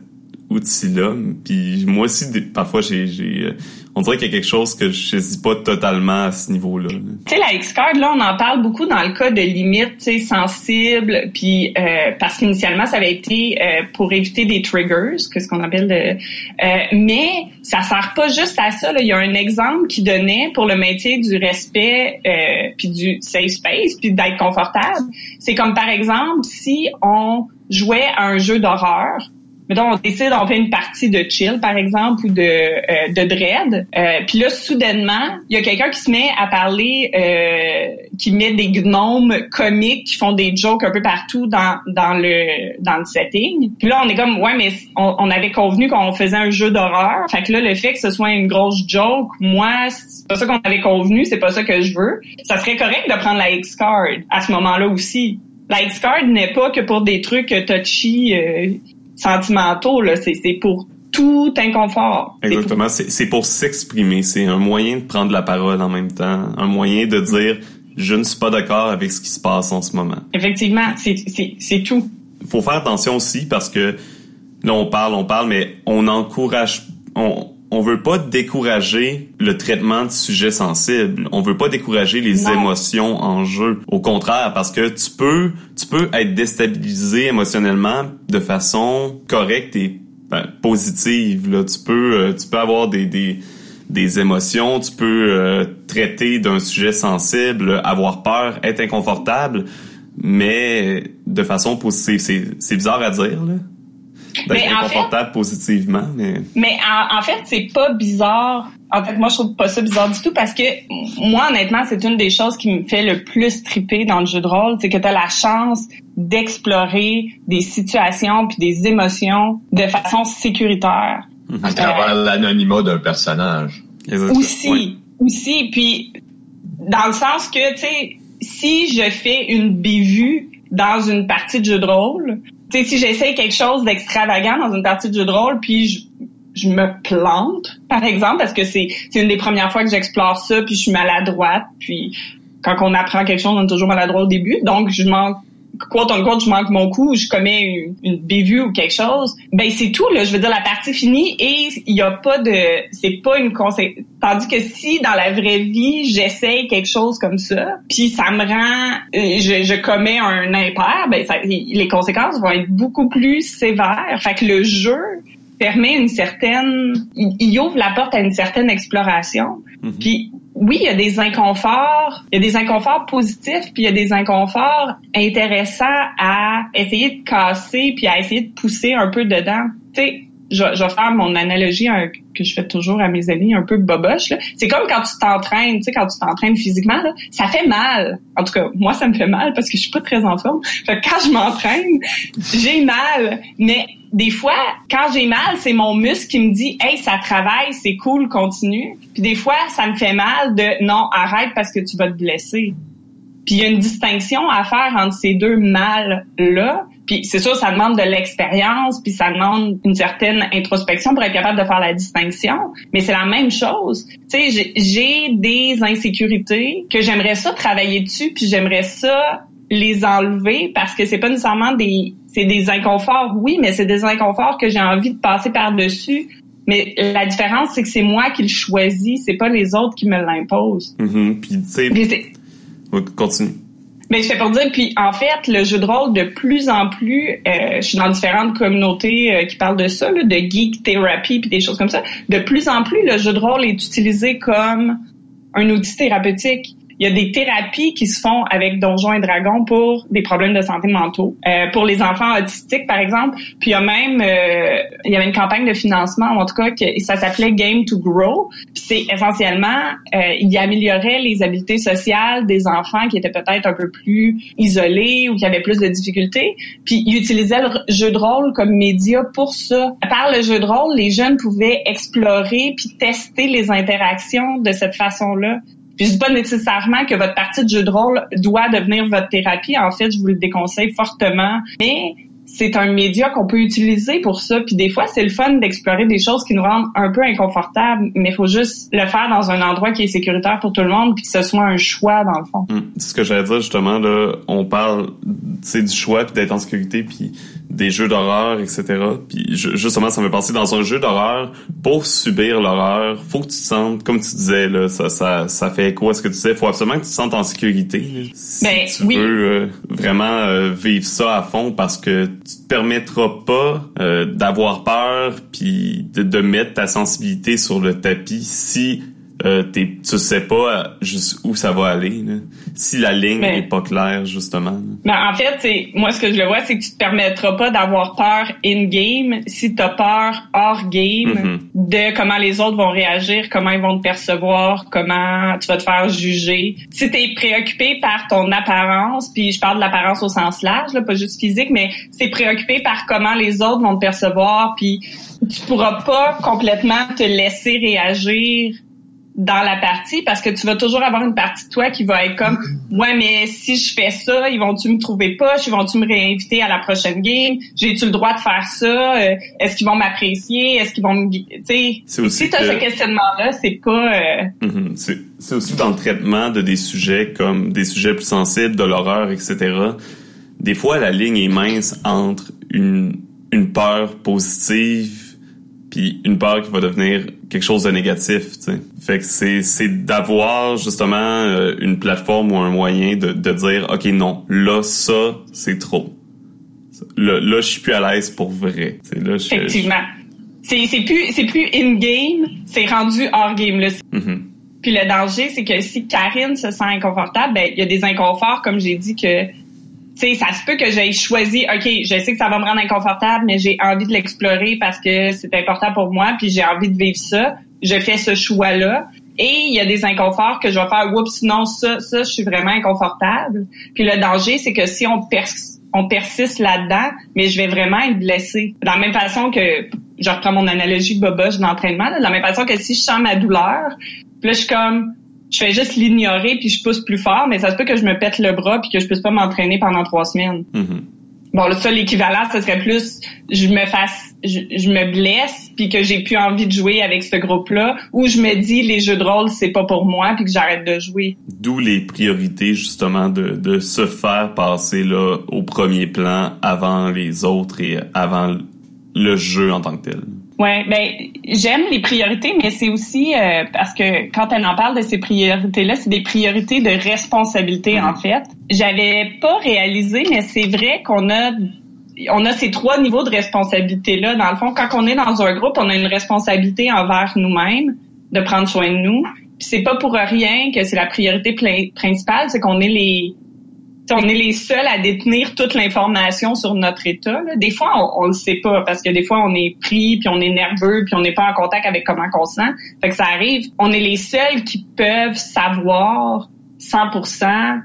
outil-là. Puis moi aussi, parfois, j'ai, j'ai euh, on dirait qu'il y a quelque chose que je saisis pas totalement à ce niveau-là. Tu sais, la X-Card, là, on en parle beaucoup dans le cas de limites sensibles, puis euh, parce qu'initialement, ça avait été euh, pour éviter des triggers, que ce qu'on appelle de... Euh, mais ça sert pas juste à ça. Là. Il y a un exemple qui donnait pour le maintien du respect euh, puis du safe space, puis d'être confortable. C'est comme, par exemple, si on jouait à un jeu d'horreur, on décide, on fait une partie de chill, par exemple, ou de, euh, de dread. Euh, puis là, soudainement, il y a quelqu'un qui se met à parler, euh, qui met des gnomes comiques qui font des jokes un peu partout dans, dans le dans le setting. Puis là, on est comme, ouais, mais on, on avait convenu qu'on faisait un jeu d'horreur. Fait que là, le fait que ce soit une grosse joke, moi, c'est pas ça qu'on avait convenu, c'est pas ça que je veux. Ça serait correct de prendre la X-Card à ce moment-là aussi. La X-Card n'est pas que pour des trucs touchy sentimentaux, là. C'est, pour tout inconfort. Exactement. C'est pour, s'exprimer. C'est un moyen de prendre la parole en même temps. Un moyen de dire je ne suis pas d'accord avec ce qui se passe en ce moment. Effectivement, c'est, tout. Faut faire attention aussi parce que là on parle, on parle, mais on encourage, on, on veut pas décourager le traitement de sujets sensibles. On veut pas décourager les émotions en jeu. Au contraire, parce que tu peux, tu peux être déstabilisé émotionnellement de façon correcte et ben, positive. Là, tu peux, euh, tu peux avoir des, des des émotions, tu peux euh, traiter d'un sujet sensible, avoir peur, être inconfortable, mais de façon positive. C'est bizarre à dire, là d'être inconfortable positivement. Mais, mais en, fait, c'est pas bizarre. En fait, moi, je trouve pas ça bizarre du tout parce que moi, honnêtement, c'est une des choses qui me fait le plus triper dans le jeu de rôle, c'est que tu as la chance d'explorer des situations puis des émotions de façon sécuritaire. À travers l'anonymat d'un personnage. Aussi, aussi. Puis, dans le sens que, tu sais, si je fais une bévue dans une partie de jeu de rôle, sais, si j'essaie quelque chose d'extravagant dans une partie de jeu de rôle, puis je, je me plante, par exemple, parce que c'est une des premières fois que j'explore ça, puis je suis maladroite, puis quand on apprend quelque chose, on est toujours maladroit au début. Donc, je manque quote on je manque mon coup, je commets une, une bévue ou quelque chose, ben c'est tout là. Je veux dire la partie finie et il y a pas de, c'est pas une conséquence. Tandis que si dans la vraie vie j'essaye quelque chose comme ça, puis ça me rend, euh, je, je commets un impair, ben ça, les conséquences vont être beaucoup plus sévères. Fait que le jeu permet une certaine, il, ouvre la porte à une certaine exploration. Puis oui, il y a des inconforts, il y a des inconforts positifs, puis il y a des inconforts intéressants à essayer de casser, puis à essayer de pousser un peu dedans. Tu sais, je, je, vais faire mon analogie que je fais toujours à mes amis un peu boboche. C'est comme quand tu t'entraînes, tu sais, quand tu t'entraînes physiquement, là, ça fait mal. En tout cas, moi, ça me fait mal parce que je suis pas très en forme. Fait quand je m'entraîne, j'ai mal. Mais des fois, quand j'ai mal, c'est mon muscle qui me dit Hey, ça travaille, c'est cool, continue. Puis des fois, ça me fait mal de non, arrête parce que tu vas te blesser. Puis il y a une distinction à faire entre ces deux mal-là. Puis c'est sûr, ça demande de l'expérience, puis ça demande une certaine introspection pour être capable de faire la distinction. Mais c'est la même chose. Tu sais, j'ai des insécurités que j'aimerais ça travailler dessus, puis j'aimerais ça les enlever parce que c'est pas nécessairement des c'est des inconforts, oui, mais c'est des inconforts que j'ai envie de passer par-dessus. Mais la différence, c'est que c'est moi qui le choisis, c'est pas les autres qui me l'imposent. Mm-hmm. Puis, tu sais... continue. Mais je fais pour dire, puis en fait, le jeu de rôle, de plus en plus, euh, je suis dans différentes communautés euh, qui parlent de ça, là, de geek therapy puis des choses comme ça. De plus en plus, le jeu de rôle est utilisé comme un outil thérapeutique il y a des thérapies qui se font avec Donjons et Dragons pour des problèmes de santé mentaux, euh, pour les enfants autistiques par exemple. Puis il y a même euh, il y avait une campagne de financement en tout cas que ça s'appelait Game to Grow. C'est essentiellement euh, il améliorait les habiletés sociales des enfants qui étaient peut-être un peu plus isolés ou qui avaient plus de difficultés. Puis il utilisait le jeu de rôle comme média pour ça. Par le jeu de rôle, les jeunes pouvaient explorer puis tester les interactions de cette façon-là. Puis je dis pas nécessairement que votre partie de jeu de rôle doit devenir votre thérapie. En fait, je vous le déconseille fortement. Mais c'est un média qu'on peut utiliser pour ça. Puis des fois, c'est le fun d'explorer des choses qui nous rendent un peu inconfortables, mais il faut juste le faire dans un endroit qui est sécuritaire pour tout le monde, puis que ce soit un choix dans le fond. Hum, c'est ce que j'allais dire justement là. On parle, du choix puis d'être en sécurité, puis des jeux d'horreur, etc. Puis justement, ça me fait penser dans un jeu d'horreur, pour subir l'horreur, faut que tu te sentes, comme tu disais, là, ça, ça, ça fait quoi ce que tu disais, faut absolument que tu te sentes en sécurité. si ben, tu veux euh, vraiment euh, vivre ça à fond parce que tu te permettras pas euh, d'avoir peur puis de, de mettre ta sensibilité sur le tapis si euh, tu sais pas où ça va aller. Si la ligne n'est pas claire, justement. Mais en fait, c'est moi ce que je le vois, c'est que tu te permettras pas d'avoir peur in-game si tu as peur hors-game mm-hmm. de comment les autres vont réagir, comment ils vont te percevoir, comment tu vas te faire juger. Si tu es préoccupé par ton apparence, puis je parle de l'apparence au sens large, là, pas juste physique, mais c'est préoccupé par comment les autres vont te percevoir, puis tu pourras pas complètement te laisser réagir dans la partie parce que tu vas toujours avoir une partie de toi qui va être comme ouais mais si je fais ça ils vont tu me trouver poche? Ils vont tu me réinviter à la prochaine game? J'ai-tu le droit de faire ça? Euh, est-ce qu'ils vont m'apprécier? Est-ce qu'ils vont me tu sais? Si tu as ce questionnement là c'est pas euh... Mm-hmm. c'est aussi dans le traitement de des sujets comme des sujets plus sensibles de l'horreur etc des fois la ligne est mince entre une une peur positive puis une peur qui va devenir quelque chose de négatif. Fait que c'est c'est d'avoir justement euh, une plateforme ou un moyen de, de dire ok non là ça c'est trop. Là, là je suis plus à l'aise pour vrai. là, Effectivement. C'est c'est plus c'est plus in game, c'est rendu hors game là. Mm-hmm. Puis le danger c'est que si Karine se sent inconfortable, ben il y a des inconforts comme j'ai dit que sais, ça se peut que j'ai choisi, OK, je sais que ça va me rendre inconfortable, mais j'ai envie de l'explorer parce que c'est important pour moi, puis j'ai envie de vivre ça. Je fais ce choix-là. Et il y a des inconforts que je vais faire, oups, non, ça, ça, je suis vraiment inconfortable. Puis le danger, c'est que si on, on persiste là-dedans, mais je vais vraiment être blessée. De la même façon que, je reprends mon analogie boboche d'entraînement, de la même façon que si je sens ma douleur, puis là, je suis comme, je fais juste l'ignorer puis je pousse plus fort, mais ça se peut que je me pète le bras puis que je puisse pas m'entraîner pendant trois semaines. Mm-hmm. Bon, là, ça, l'équivalent, ce serait plus, je me fasse, je, je me blesse, puis que j'ai plus envie de jouer avec ce groupe-là, ou je me dis, les jeux de rôle, c'est pas pour moi, puis que j'arrête de jouer. D'où les priorités, justement, de, de se faire passer, là, au premier plan avant les autres et avant le jeu en tant que tel. Ouais, ben j'aime les priorités, mais c'est aussi euh, parce que quand elle en parle de ces priorités-là, c'est des priorités de responsabilité en fait. J'avais pas réalisé, mais c'est vrai qu'on a on a ces trois niveaux de responsabilité là. Dans le fond, quand on est dans un groupe, on a une responsabilité envers nous-mêmes de prendre soin de nous. Puis c'est pas pour rien que c'est la priorité principale, c'est qu'on est les on est les seuls à détenir toute l'information sur notre état. Des fois, on, on le sait pas parce que des fois, on est pris, puis on est nerveux, puis on n'est pas en contact avec comment on se sent. Fait ça arrive. On est les seuls qui peuvent savoir 100%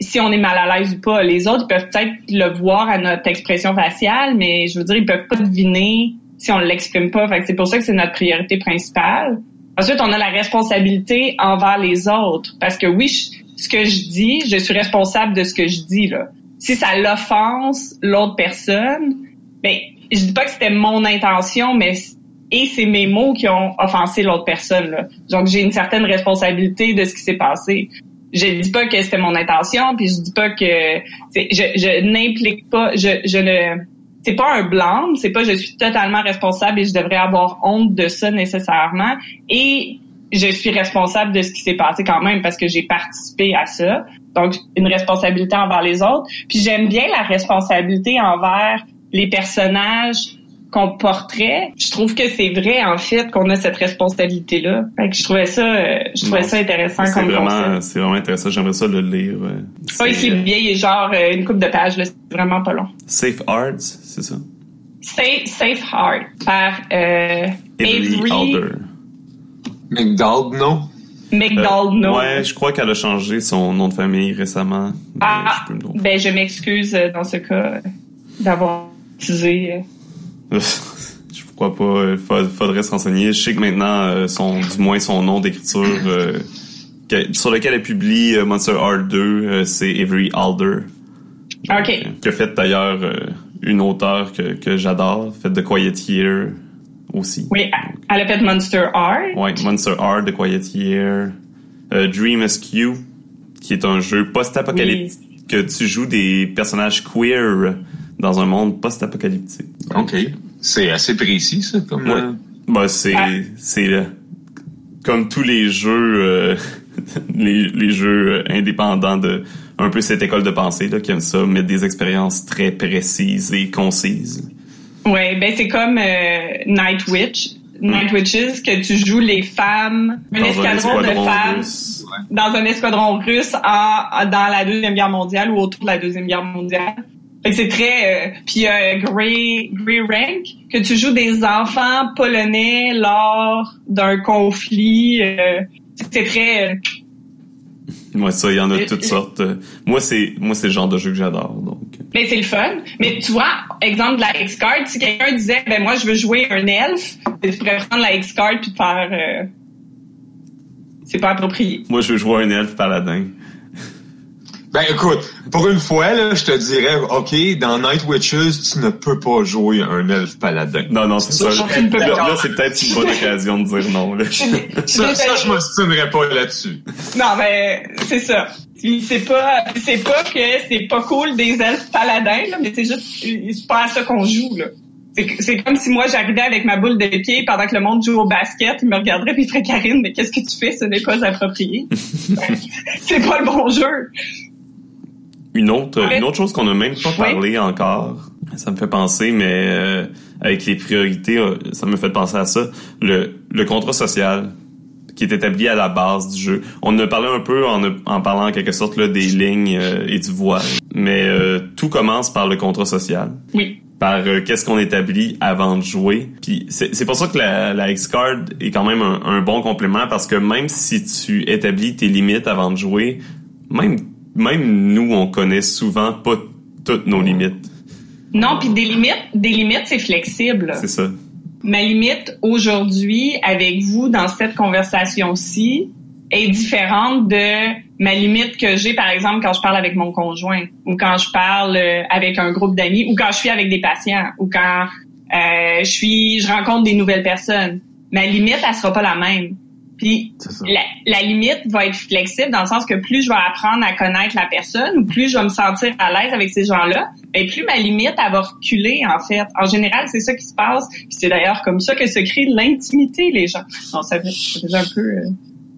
si on est mal à l'aise ou pas. Les autres peuvent peut-être le voir à notre expression faciale, mais je veux dire, ils peuvent pas deviner si on l'exprime pas. Fait c'est pour ça que c'est notre priorité principale. Ensuite, on a la responsabilité envers les autres. Parce que oui, ce que je dis, je suis responsable de ce que je dis là. Si ça l'offense l'autre personne, ben je dis pas que c'était mon intention, mais et c'est mes mots qui ont offensé l'autre personne. Là. Donc j'ai une certaine responsabilité de ce qui s'est passé. Je dis pas que c'était mon intention, puis je dis pas que je, je n'implique pas, je, je ne c'est pas un blâme, c'est pas je suis totalement responsable et je devrais avoir honte de ça nécessairement. Et je suis responsable de ce qui s'est passé quand même parce que j'ai participé à ça. Donc, une responsabilité envers les autres. Puis j'aime bien la responsabilité envers les personnages qu'on porterait. Je trouve que c'est vrai, en fait, qu'on a cette responsabilité-là. Fait que je trouvais ça, euh, je trouvais ça intéressant comme vraiment, C'est vraiment intéressant. J'aimerais ça le lire. Oui, c'est bien. Il est genre euh, une coupe de pages. C'est vraiment pas long. Safe Arts, c'est ça? Safe, Safe Heart par euh, Avery Alder. McDonald, non? McDonald, non. ouais, je crois qu'elle a changé son nom de famille récemment. Ah, je ben je m'excuse euh, dans ce cas d'avoir utilisé. Euh. je crois pas. Il faudrait se renseigner. Je sais que maintenant, euh, son, du moins son nom d'écriture sur lequel elle publie Monster Art 2, c'est Avery Alder. OK. Qui a fait d'ailleurs une auteure que, que j'adore, fait de Quiet Year aussi. Oui, elle a fait Monster Art. Oui, Monster Art de Quiet Year. Euh, Dream Askew, qui est un jeu post-apocalyptique que tu joues des personnages queer dans un monde post-apocalyptique. OK. C'est assez précis, ça, comme... Ouais. Euh, bah, c'est... c'est comme tous les jeux... Euh, les, les jeux indépendants de un peu cette école de pensée là, qui aime ça, mettre des expériences très précises et concises. Ouais, ben c'est comme euh, Night Witch. Night Witches, que tu joues les femmes, un escadron, de femmes dans un escadron russe en, dans la Deuxième Guerre mondiale ou autour de la Deuxième Guerre mondiale. Fait que c'est très... Euh, puis euh, Grey, Grey Rank, que tu joues des enfants polonais lors d'un conflit. Euh, c'est très... Euh, moi, ça, il y en a de toutes sortes. Moi, c'est moi c'est le genre de jeu que j'adore. Donc. Mais c'est le fun. Mais tu vois, exemple de la X-Card, si quelqu'un disait ben moi je veux jouer un elfe, tu pourrais prendre la X-Card puis faire euh... c'est pas approprié. Moi je veux jouer un elfe paladin. Ben écoute, pour une fois, là, je te dirais, OK, dans Night Witches, tu ne peux pas jouer un elfe paladin. Non, non, c'est ça. Là, là c'est peut-être une bonne occasion de dire non. Là. ça, ça, je m'ostinerais pas là-dessus. Non, mais c'est ça. C'est pas c'est pas que c'est pas cool des elfes paladins, là, mais c'est juste c'est pas à ça qu'on joue. là. C'est comme si moi j'arrivais avec ma boule de pied pendant que le monde joue au basket, il me regarderait puis il ferait Karine, mais qu'est-ce que tu fais? Ce n'est pas approprié. c'est pas le bon jeu. Une autre, une autre chose qu'on n'a même pas parlé encore, ça me fait penser, mais euh, avec les priorités, euh, ça me fait penser à ça, le, le contrat social qui est établi à la base du jeu. On en a parlé un peu en, en parlant en quelque sorte là, des lignes euh, et du voile, mais tout commence par le contrat social. Oui. Par qu'est-ce qu'on établit avant de jouer. Puis c'est pour ça que la, la X-Card est quand même un, un bon complément parce que même si tu établis tes limites avant de jouer, même même nous, on connaît souvent pas toutes nos limites. Non, puis des limites, des limites, c'est flexible. C'est ça. Ma limite aujourd'hui avec vous dans cette conversation-ci, est différente de ma limite que j'ai, par exemple, quand je parle avec mon conjoint ou quand je parle euh, avec un groupe d'amis ou quand je suis avec des patients ou quand euh, je suis, je rencontre des nouvelles personnes. Ma limite, elle sera pas la même. Puis la, la, limite va être flexible dans le sens que plus je vais apprendre à connaître la personne ou plus je vais me sentir à l'aise avec ces gens-là, et plus ma limite elle va reculer en fait. En général, c'est ça qui se passe. Puis c'est d'ailleurs comme ça que se crée l'intimité les gens. Non, ça fait, un peu euh,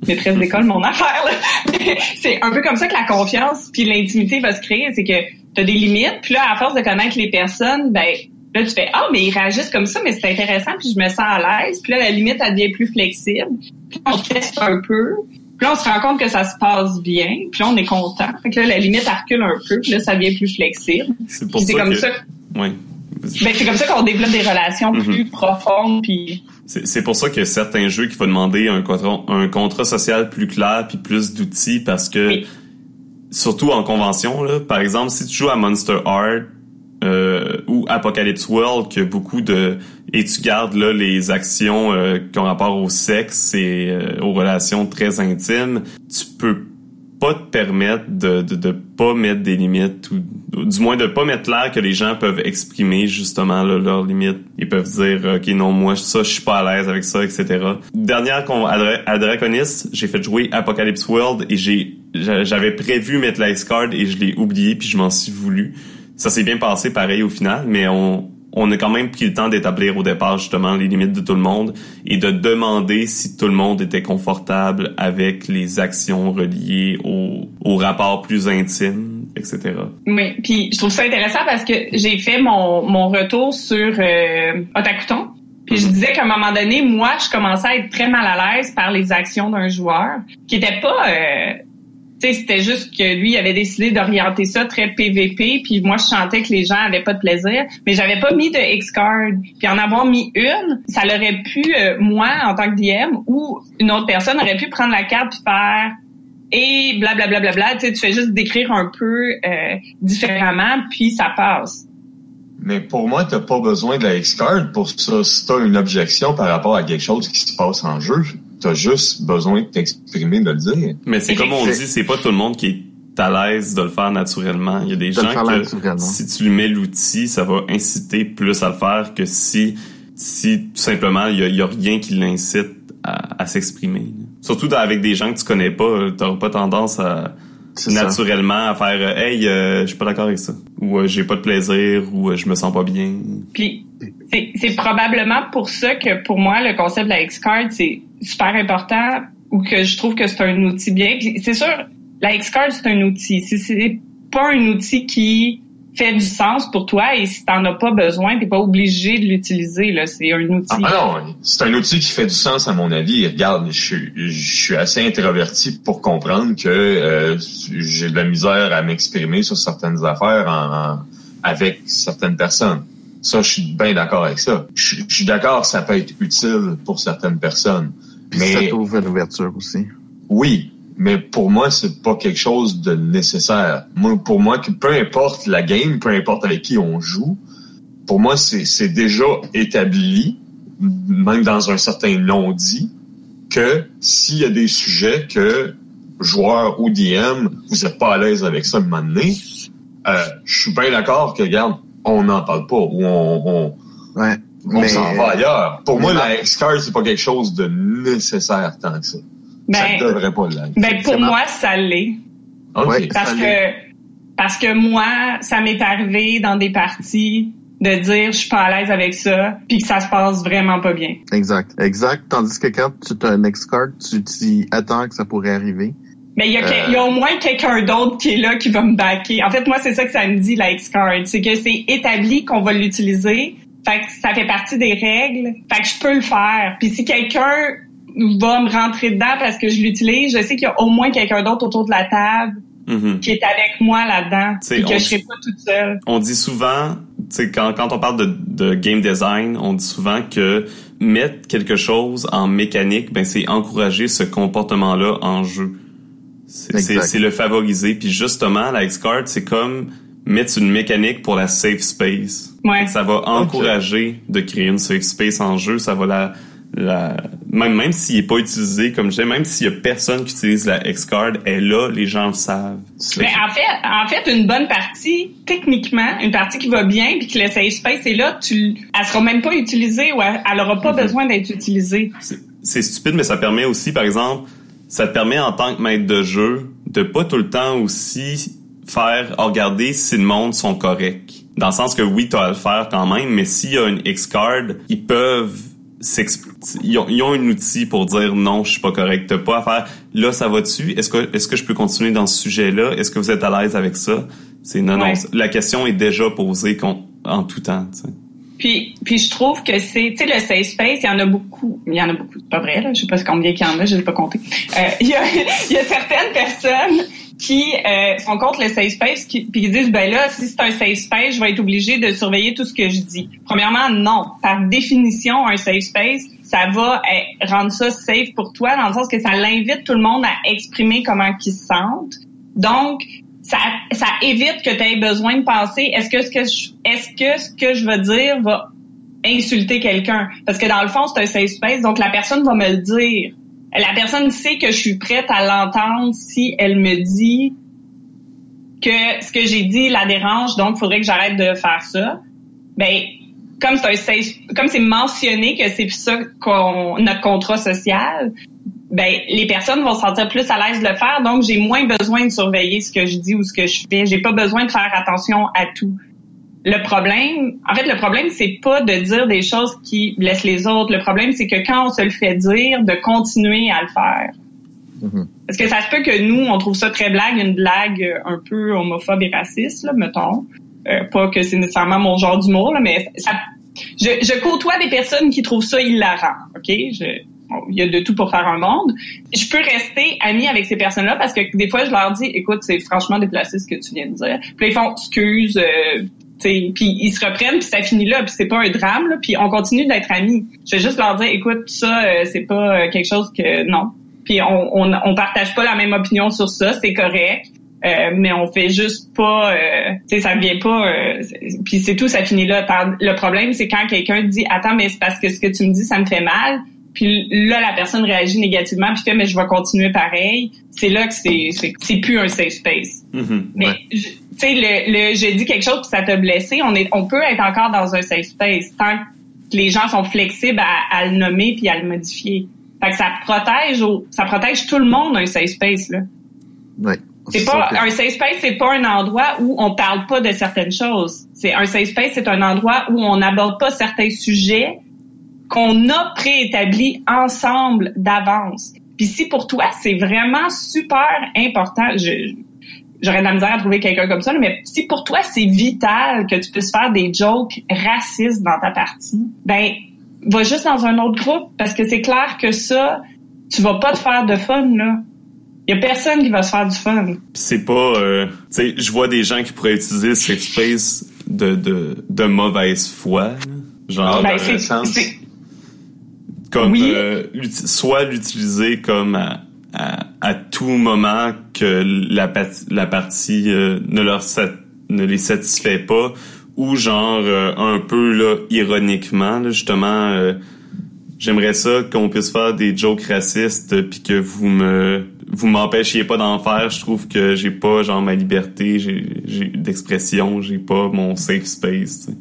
maîtresse d'école mon affaire. c'est un peu comme ça que la confiance puis l'intimité va se créer, c'est que tu as des limites, puis là à force de connaître les personnes, ben Là, tu fais Ah, mais ils réagissent comme ça, mais c'est intéressant, puis je me sens à l'aise. Puis là, la limite, elle devient plus flexible. Puis on teste un peu. Puis là, on se rend compte que ça se passe bien. Puis là, on est content. Fait que là, la limite, elle recule un peu. Puis là, ça devient plus flexible. C'est pour ça comme ça. Oui. Ben, c'est comme ça qu'on développe des relations mm-hmm. plus profondes. Puis c'est pour ça que certains jeux qui vont demander un contrat, un contrat social plus clair puis plus d'outils parce que surtout en convention là, par exemple si tu joues à Monster Heart euh, ou Apocalypse World que beaucoup de et tu gardes là les actions euh, qui ont rapport au sexe et euh, aux relations très intimes, tu peux pas te permettre de, de, de pas mettre des limites ou du moins de pas mettre l'air que les gens peuvent exprimer justement là, leurs limites. Ils peuvent dire ok non moi ça je suis pas à l'aise avec ça etc. Dernière à, Draconis j'ai fait jouer Apocalypse World et j'ai j'avais prévu mettre l'ice card et je l'ai oublié puis je m'en suis voulu ça s'est bien passé pareil au final, mais on, on a quand même pris le temps d'établir au départ justement les limites de tout le monde et de demander si tout le monde était confortable avec les actions reliées au, au rapport plus intime, etc. Oui, puis je trouve ça intéressant parce que j'ai fait mon, mon retour sur euh, Otakuton. Puis je mhm. disais qu'à un moment donné, moi, je commençais à être très mal à l'aise par les actions d'un joueur qui était pas euh, c'était juste que lui avait décidé d'orienter ça très PVP, puis moi je sentais que les gens avaient pas de plaisir, mais j'avais pas mis de X-card. Puis en avoir mis une, ça l'aurait pu euh, moi en tant que DM ou une autre personne aurait pu prendre la carte puis faire et blablabla bla, bla, bla, tu fais juste décrire un peu euh, différemment puis ça passe. Mais pour moi, t'as pas besoin de la X-card pour ça. Si t'as une objection par rapport à quelque chose qui se passe en jeu, t'as juste besoin de t'exprimer, de le dire. Mais c'est comme on dit, c'est pas tout le monde qui est à l'aise de le faire naturellement. Il y a des gens que si tu lui mets l'outil, ça va inciter plus à le faire que si si tout simplement il y a, rien qui l'incite à, s'exprimer. Surtout avec des gens que tu connais pas, t'auras pas tendance à naturellement à faire euh, hey euh, je suis pas d'accord avec ça ou euh, j'ai pas de plaisir ou je me sens pas bien. Puis c'est probablement pour ça que pour moi le concept de la X-card c'est super important ou que je trouve que c'est un outil bien. C'est sûr, la X-Card, c'est un outil. Si c'est pas un outil qui fait du sens pour toi et si t'en as pas besoin, t'es pas obligé de l'utiliser. C'est un outil. Ah, non, c'est un outil qui fait du sens à mon avis. Regarde, je, suis assez introverti pour comprendre que euh, j'ai de la misère à m'exprimer sur certaines affaires avec certaines personnes. Ça, je suis bien d'accord avec ça. Je, je suis d'accord ça peut être utile pour certaines personnes mais, ça t'ouvre l'ouverture aussi. Oui, mais pour moi, c'est pas quelque chose de nécessaire. Moi, pour moi, que peu importe la game, peu importe avec qui on joue, pour moi, c'est déjà établi, même dans un certain non-dit, que s'il y a des sujets que joueur ou DM, vous êtes pas à l'aise avec ça un moment donné, euh, je suis bien d'accord que, regarde, on n'en parle pas, ou on, on, ouais on s'en va ailleurs. Pour moi, la X-Card, c'est pas quelque chose de nécessaire tant que ça. Ben, ça devrait pas l'être. Ben, pour moi, ça l'est. parce que, parce que moi, ça m'est arrivé dans des parties de dire je suis pas à l'aise avec ça, puis que ça se passe vraiment pas bien. Exact. Exact. Tandis que quand tu as un X-Card, tu t'y attends que ça pourrait arriver. Mais il y, a il y a au moins quelqu'un d'autre qui est là qui va me backer. En fait, moi, c'est ça que ça me dit, la X-Card. C'est que c'est établi qu'on va l'utiliser, fait que ça fait partie des règles. Fait que je peux le faire. Puis si quelqu'un va me rentrer dedans parce que je l'utilise, je sais qu'il y a au moins quelqu'un d'autre autour de la table mm-hmm. qui est avec moi là-dedans et que je serai pas toute seule. On dit souvent, quand, quand on parle de, de game design, on dit souvent que mettre quelque chose en mécanique, ben c'est encourager ce comportement-là en jeu. C'est le favoriser. Puis justement, la X-Card, c'est comme mettre une mécanique pour la safe space. Ouais. Ça va encourager de créer une safe space en jeu. Ça va la, la même même s'il est pas utilisé comme je disais, même s'il y a personne qui utilise la Xcard, elle est là, les gens le savent. Mais en fait, en fait, une bonne partie, techniquement, une partie qui va bien, puis que le safe space est là, tu, elle sera même pas utilisée ou elle, elle aura pas Mhm. besoin d'être utilisée. C'est- C'est stupide, mais ça permet aussi, par exemple, ça te permet en tant que maître de jeu de pas tout le temps aussi faire regarder si le monde sont corrects. Dans le sens que oui, tu as à le faire quand même, mais s'il y a une X-card, ils peuvent ils ont, ils ont un outil pour dire non, je suis pas correct. T'as pas à faire là, ça va dessus. Est-ce que est-ce que je peux continuer dans ce sujet-là? Est-ce que vous êtes à l'aise avec ça? C'est non, non. La question est déjà posée en tout temps. Puis, puis je trouve que c'est, tu sais, le safe space, il y en a beaucoup. Il y en a beaucoup, c'est pas vrai, là. Je sais pas combien qu'il y en a, je l'ai pas compté. Euh, il y a, il y a certaines personnes qui euh, contre le safe space, qui, puis qui disent, ben là, si c'est un safe space, je vais être obligé de surveiller tout ce que je dis. Premièrement, non. Par définition, un safe space, ça va eh, rendre ça safe pour toi, dans le sens que ça l'invite tout le monde à exprimer comment ils se sentent. Donc, ça, ça évite que tu aies besoin de penser est-ce que ce que est-ce que ce que je veux dire va insulter quelqu'un? Parce que dans le fond c'est un safe space donc la personne va me le dire la personne sait que je suis prête à l'entendre si elle me dit que ce que j'ai dit la dérange donc il faudrait que j'arrête de faire ça. Ben comme c'est comme c'est mentionné que c'est ça notre contrat social ben les personnes vont se sentir plus à l'aise de le faire donc j'ai moins besoin de surveiller ce que je dis ou ce que je fais. J'ai pas besoin de faire attention à tout le problème en fait le problème c'est pas de dire des choses qui blessent les autres le problème c'est que quand on se le fait dire de continuer à le faire Mhm. parce que ça se peut que nous on trouve ça très blague une blague un peu homophobe et raciste là mettons Euh, pas que c'est nécessairement mon genre d'humour là mais ça je, je côtoie des personnes qui trouvent ça hilarant ok? Je bon, il y a de tout pour faire un monde. Je peux rester amie avec ces personnes-là parce que des fois, je leur dis, écoute, c'est franchement déplacé ce que tu viens de dire. Puis ils font, excuse, euh, puis ils se reprennent, puis ça finit là, puis c'est pas un drame, là, puis on continue d'être amis. Je vais juste leur dire, écoute, ça, euh, c'est pas euh, quelque chose que, non. Puis on, on, on partage pas la même opinion sur ça, c'est correct. Euh, mais on fait juste pas euh, tu sais ça vient pas euh, puis c'est tout ça finit là le problème c'est quand quelqu'un dit attends mais c'est parce que ce que tu me dis ça me fait mal puis là la personne réagit négativement puis fait mais je vais continuer pareil c'est là que c'est c'est c'est plus un safe space Mhm. mais Ouais. je- tu sais le, le j'ai dit quelque chose puis ça t'a blessé on est on peut être encore dans un safe space tant que les gens sont flexibles à, à le nommer puis à le modifier fait que ça protège au- ça protège tout le monde un safe space là Ouais. c'est pas un safe space, c'est pas un endroit où on parle pas de certaines choses. C'est un safe space, c'est un endroit où on n'aborde pas certains sujets qu'on a préétablis ensemble d'avance. Puis si pour toi c'est vraiment super important, je j'aurais de la misère à trouver quelqu'un comme ça, là, mais si pour toi c'est vital que tu puisses faire des jokes racistes dans ta partie, ben va juste dans un autre groupe parce que c'est clair que ça, tu vas pas te faire de fun là. Il y a personne qui va se faire du fun. C'est pas euh, tu sais je vois des gens qui pourraient utiliser le safe space de de, de mauvaise foi genre Ben, dans sens. comme oui. euh, soit l'utiliser comme à, à, tout moment que la, la partie euh, ne leur ne les satisfait pas ou genre euh, un peu là ironiquement là, justement euh, j'aimerais ça qu'on puisse faire des jokes racistes euh, puis que vous me vous m'empêchiez pas d'en faire je trouve que j'ai pas genre ma liberté j'ai d'expression j'ai pas mon safe space tu sais.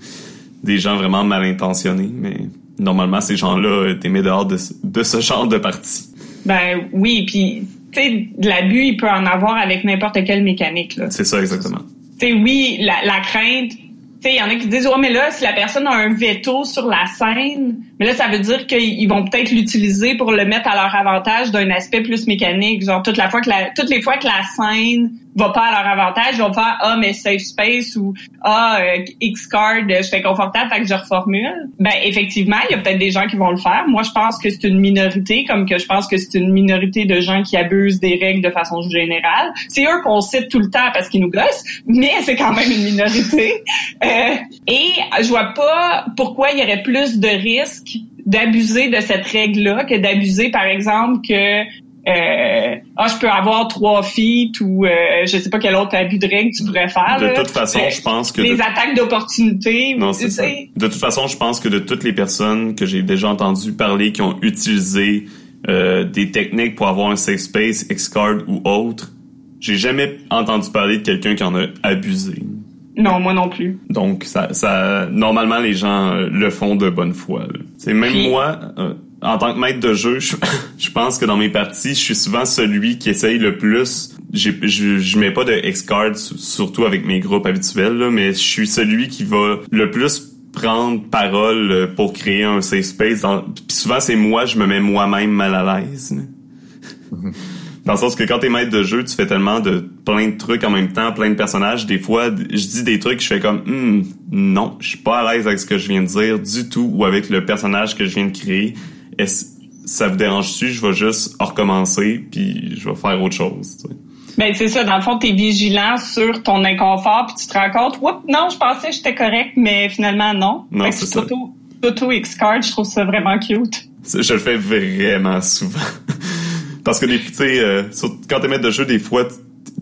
des gens vraiment mal intentionnés mais normalement ces gens-là euh, t'es mis dehors de, de ce genre de partie Ben oui, puis tu sais, de l'abus, il peut en avoir avec n'importe quelle mécanique. Là. c'est ça exactement Tu sais, oui, la, la crainte. Tu sais, il y en a qui disent ouais, mais là, si la personne a un veto sur la scène, mais là, ça veut dire qu'ils vont peut-être l'utiliser pour le mettre à leur avantage d'un aspect plus mécanique. Genre toute la fois que la, toutes les fois que la scène va pas à leur avantage, ils vont faire ah mais safe space ou ah euh, X card, je fais confortable, fait que je reformule. Ben effectivement, il y a peut-être des gens qui vont le faire. Moi, je pense que c'est une minorité, comme que je pense que c'est une minorité de gens qui abusent des règles de façon générale. C'est eux qu'on cite tout le temps parce qu'ils nous gossent, mais c'est quand même une minorité. Euh, et je vois pas pourquoi il y aurait plus de risques d'abuser de cette règle-là que d'abuser, par exemple, que euh, ah je peux avoir trois feet ou euh, je sais pas quel autre abus de règle tu pourrais faire. De là. toute façon, je pense que les de- attaques d'opportunité. Non, c'est ça. De toute façon, je pense que de toutes les personnes que j'ai déjà entendu parler qui ont utilisé euh, des techniques pour avoir un safe space, Xcard ou autre, j'ai jamais entendu parler de quelqu'un qui en a abusé. Non, moi non plus. Donc, ça, ça, normalement, les gens euh, le font de bonne foi. là. C'est même Puis- moi, euh, en tant que maître de jeu, je, je pense que dans mes parties, je suis souvent celui qui essaye le plus. J'ai- Je, je mets pas de X-card, surtout avec mes groupes habituels, là, mais je suis celui qui va le plus prendre parole euh, pour créer un safe space. Dans, puis souvent, c'est moi, je me mets moi-même mal à l'aise. Dans le sens que quand t'es maître de jeu, tu fais tellement de plein de trucs en même temps, plein de personnages. Des fois, je dis des trucs, je fais comme Hmm, non, je suis pas à l'aise avec ce que je viens de dire du tout ou avec le personnage que je viens de créer. Est-ce ça vous dérange-tu Je vais juste recommencer puis je vais faire autre chose. tu sais. Ben c'est ça, dans le fond, tu es vigilant sur ton inconfort, puis tu te rends compte, Oups, non, je pensais que j'étais correct, mais finalement non. Non, c'est ça. t'auto- t'auto X-card, je trouve ça vraiment cute. Je le fais vraiment souvent. Parce que des tu sais, euh, quand t'es maître de jeu, des fois,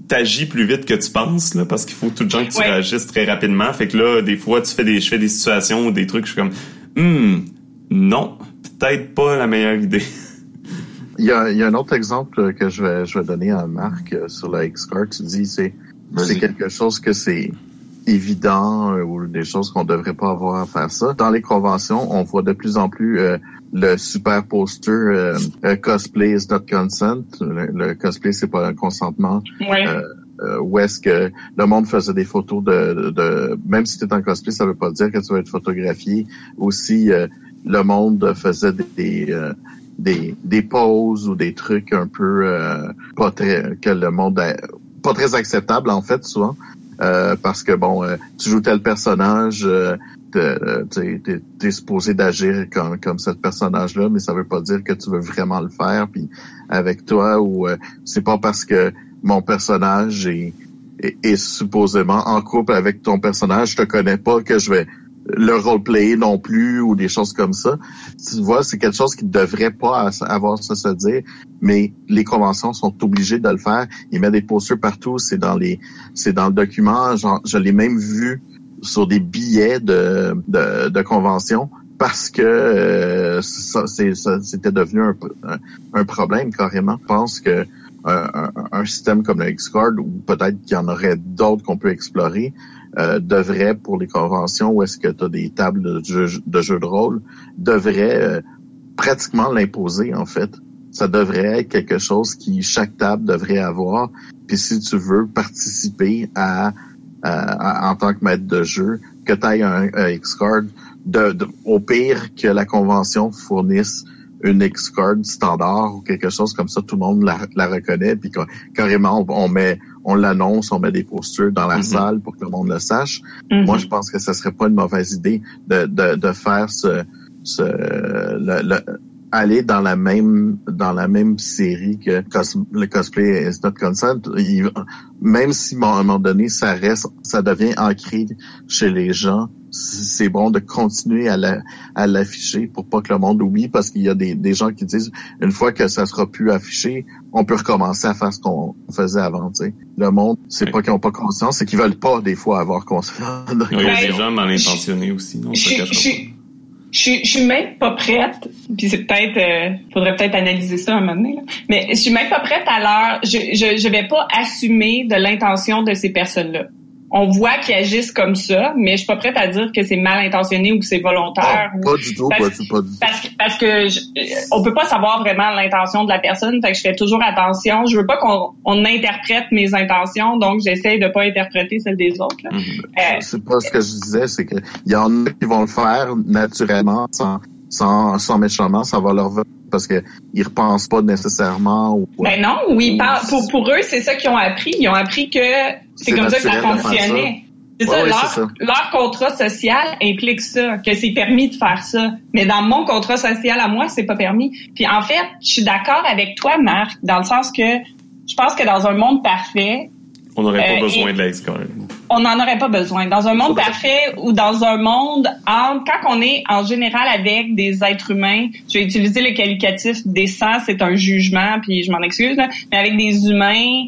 t'agis plus vite que tu penses, là, parce qu'il faut tout le temps que tu Ouais. réagisses très rapidement. Fait que là, des fois, tu fais des, je fais des situations ou des trucs, je suis comme, hmm, non, peut-être pas la meilleure idée. Il y a, il y a un autre exemple que je vais, je vais donner à Marc euh, sur la X-Card. Tu dis, c'est, c'est quelque chose que c'est évident euh, ou des choses qu'on devrait pas avoir à faire ça. Dans les conventions, on voit de plus en plus euh, le super poster euh, euh, cosplay is not consent. Le, le cosplay, c'est pas un consentement. Ouais. Euh, euh, où est-ce que le monde faisait des photos de, de, de- même si tu es en cosplay, ça veut pas dire que tu vas être photographié. Aussi, euh, le monde faisait des des, euh, des des poses ou des trucs un peu euh, pas très que le monde a- pas très acceptable en fait souvent Euh, parce que bon euh, tu joues tel personnage euh, de- t'es t'es supposé d'agir comme comme ce personnage là mais ça veut pas dire que tu veux vraiment le faire puis avec toi ou euh, c'est pas parce que mon personnage est, est, supposément en couple avec ton personnage, je te connais pas que je vais le roleplayer non plus ou des choses comme ça. Tu vois, c'est quelque chose qui devrait pas as- avoir ça se dire, mais les conventions sont obligées de le faire. Ils mettent des posters partout, c'est dans les c'est dans le document, genre, je l'ai même vu sur des billets de de, de convention parce que euh, c'était devenu un, un, problème carrément. Je pense que un, un- un système comme le Xcard, ou peut-être qu'il y en aurait d'autres qu'on peut explorer, euh, devrait, pour les conventions où est-ce que tu as des tables de jeux de, jeux de rôle, devrait euh, pratiquement l'imposer, en fait. Ça devrait être quelque chose qui chaque table devrait avoir. Puis si tu veux participer à- en tant que maître de jeu, que tu ailles un, un Xcard, de, de- au pire que la convention fournisse une X-Card standard ou quelque chose comme ça, tout le monde la, la reconnaît, puis ca- carrément, on, on met, on l'annonce, on met des posters dans la Mhm. salle pour que le monde le sache. Mhm. Moi, je pense que ce serait pas une mauvaise idée de, de, de faire ce, ce le- le- aller dans la même dans la même série que cos- le cosplay is not consent. Il- même si à un moment donné ça reste, ça devient ancré chez les gens. C'est bon de continuer à la- à l'afficher pour pas que le monde oublie parce qu'il y a des, des gens qui disent une fois que ça sera plus affiché, on peut recommencer à faire ce qu'on faisait avant. tu sais. Le monde, c'est Ouais. pas qu'ils ont pas conscience, c'est qu'ils veulent pas des fois avoir conscience. Il y a des gens mal intentionnés aussi, non? je, je, suis même pas prête, puis c'est peut-être, euh, faudrait peut-être analyser ça un moment donné, là. mais je suis même pas prête à l'heure, je, je, je vais pas assumer de l'intention de ces personnes-là. On voit qu'ils agissent comme ça, mais je suis pas prête à dire que c'est mal intentionné ou que c'est volontaire. Ah, ou- pas du tout, Parce- pas du, pas du tout. parce, que- parce que je, euh, on peut pas savoir vraiment l'intention de la personne, fait que je fais toujours attention. Je veux pas qu'on on interprète mes intentions, donc j'essaie de pas interpréter celles des autres. là. Euh, C'est pas ce que je disais, c'est que y en a qui vont le faire naturellement, sans, sans, sans méchamment, ça va leur venir parce que ils repensent pas nécessairement ou Ben non, oui, par- pour, pour eux, c'est ça qu'ils ont appris. Ils ont appris que c'est comme ça que ça fonctionnait. C'est Ouais, ça, leur, c'est ça. leur contrat social implique ça, que c'est permis de faire ça. Mais dans mon contrat social à moi, c'est pas permis. Puis en fait, je suis d'accord avec toi, Marc, dans le sens que je pense que dans un monde parfait, On n'aurait Euh, pas besoin et- de X-Card. On n'en aurait pas besoin. Dans un monde parfait ou dans un monde en, quand on est en général avec des êtres humains, je vais utiliser le qualificatif décent, c'est un jugement, puis je m'en excuse, là, mais avec des humains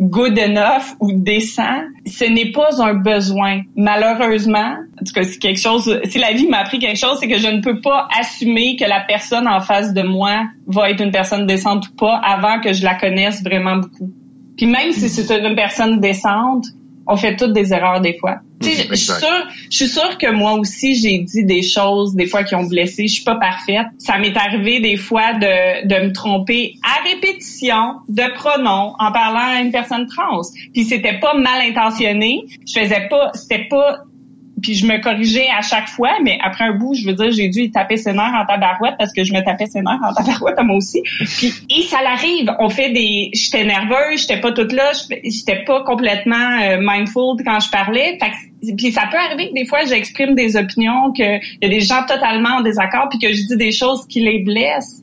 good enough ou décent, ce n'est pas un besoin. Malheureusement, en tout cas, c'est quelque chose, si la vie m'a appris quelque chose, c'est que je ne peux pas assumer que la personne en face de moi va être une personne décente ou pas avant que je la connaisse vraiment beaucoup. Puis même si c'est une personne décente, on fait toutes des erreurs des fois. Je suis sûre, je suis sûre que moi aussi j'ai dit des choses des fois qui ont blessé. Je suis pas parfaite. Ça m'est arrivé des fois de, de me tromper à répétition de pronoms en parlant à une personne trans. Puis c'était pas mal intentionné. Je faisais pas, c'était pas puis je me corrigeais à chaque fois, mais après un bout, je veux dire, j'ai dû taper ses nerfs en tabarouette parce que je me tapais ses nerfs en tabarouette à moi aussi. Puis, et ça l'arrive, on fait des... J'étais nerveuse, j'étais pas toute là, j'étais pas complètement euh, mindful quand je parlais. Fait puis ça peut arriver que des fois, j'exprime des opinions, qu'il y a des gens totalement en désaccord, puis que je dis des choses qui les blessent.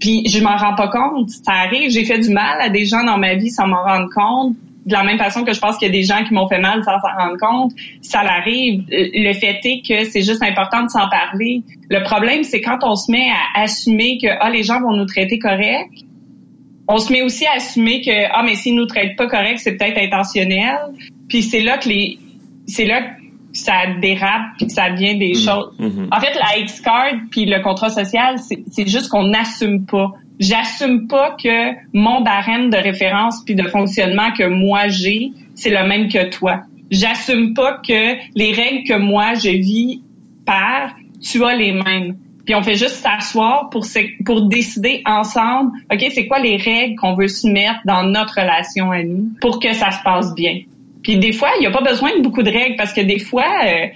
Puis je m'en rends pas compte. Ça arrive, j'ai fait du mal à des gens dans ma vie sans m'en rendre compte de la même façon que je pense qu'il y a des gens qui m'ont fait mal sans s'en rendre compte, ça l'arrive. Le fait est que c'est juste important de s'en parler. Le problème, c'est quand on se met à assumer que ah les gens vont nous traiter correct, on se met aussi à assumer que ah mais s'ils nous traitent pas correct, c'est peut-être intentionnel. Puis c'est là que les c'est là que ça dérape puis que ça devient des mmh. choses. Mmh. En fait, la X-card puis le contrat social, c'est juste qu'on n'assume pas j'assume pas que mon barème de référence puis de fonctionnement que moi j'ai, c'est le même que toi. J'assume pas que les règles que moi je vis par, tu as les mêmes. Puis on fait juste s'asseoir pour décider ensemble, OK, c'est quoi les règles qu'on veut se mettre dans notre relation à nous pour que ça se passe bien? Puis des fois, il y a pas besoin de beaucoup de règles parce que des fois euh,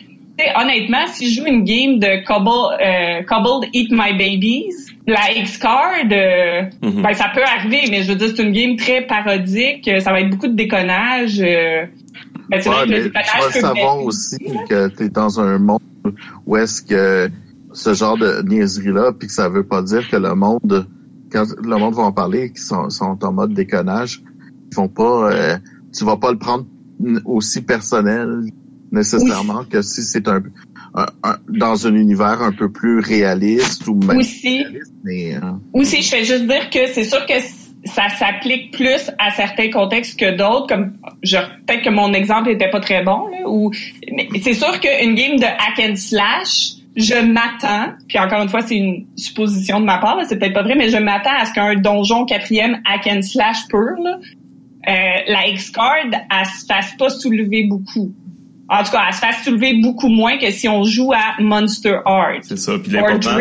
honnêtement, si je joue une game de Cobble, euh, Cobbled Eat My Babies, la X-Card, euh, mhm. ben, ça peut arriver, mais je veux dire, c'est une game très parodique. Ça va être beaucoup de déconnage. Euh, ben, c'est vrai que le déconnage tu savoir aussi que tu es dans un monde où est-ce que ce genre de niaiserie-là, puis que ça veut pas dire que le monde, quand le monde va en parler, qu'ils sont, sont en mode déconnage, ils font pas, euh, tu vas pas le prendre aussi personnel nécessairement que si c'est un, dans un univers un peu plus réaliste ou même aussi mais, euh, aussi je fais juste dire que c'est sûr que ça s'applique plus à certains contextes que d'autres comme je peut-être que mon exemple était pas très bon là, ou c'est sûr qu'une game de hack and slash je m'attends, puis encore une fois, c'est une supposition de ma part, c'est peut-être pas vrai, mais je m'attends à ce qu'un donjon quatrième hack and slash pur, là, euh, la X-Card, elle se fasse pas soulever beaucoup. En tout cas, elle se fait soulever beaucoup moins que si on joue à Monster Art. C'est ça. Puis l'important,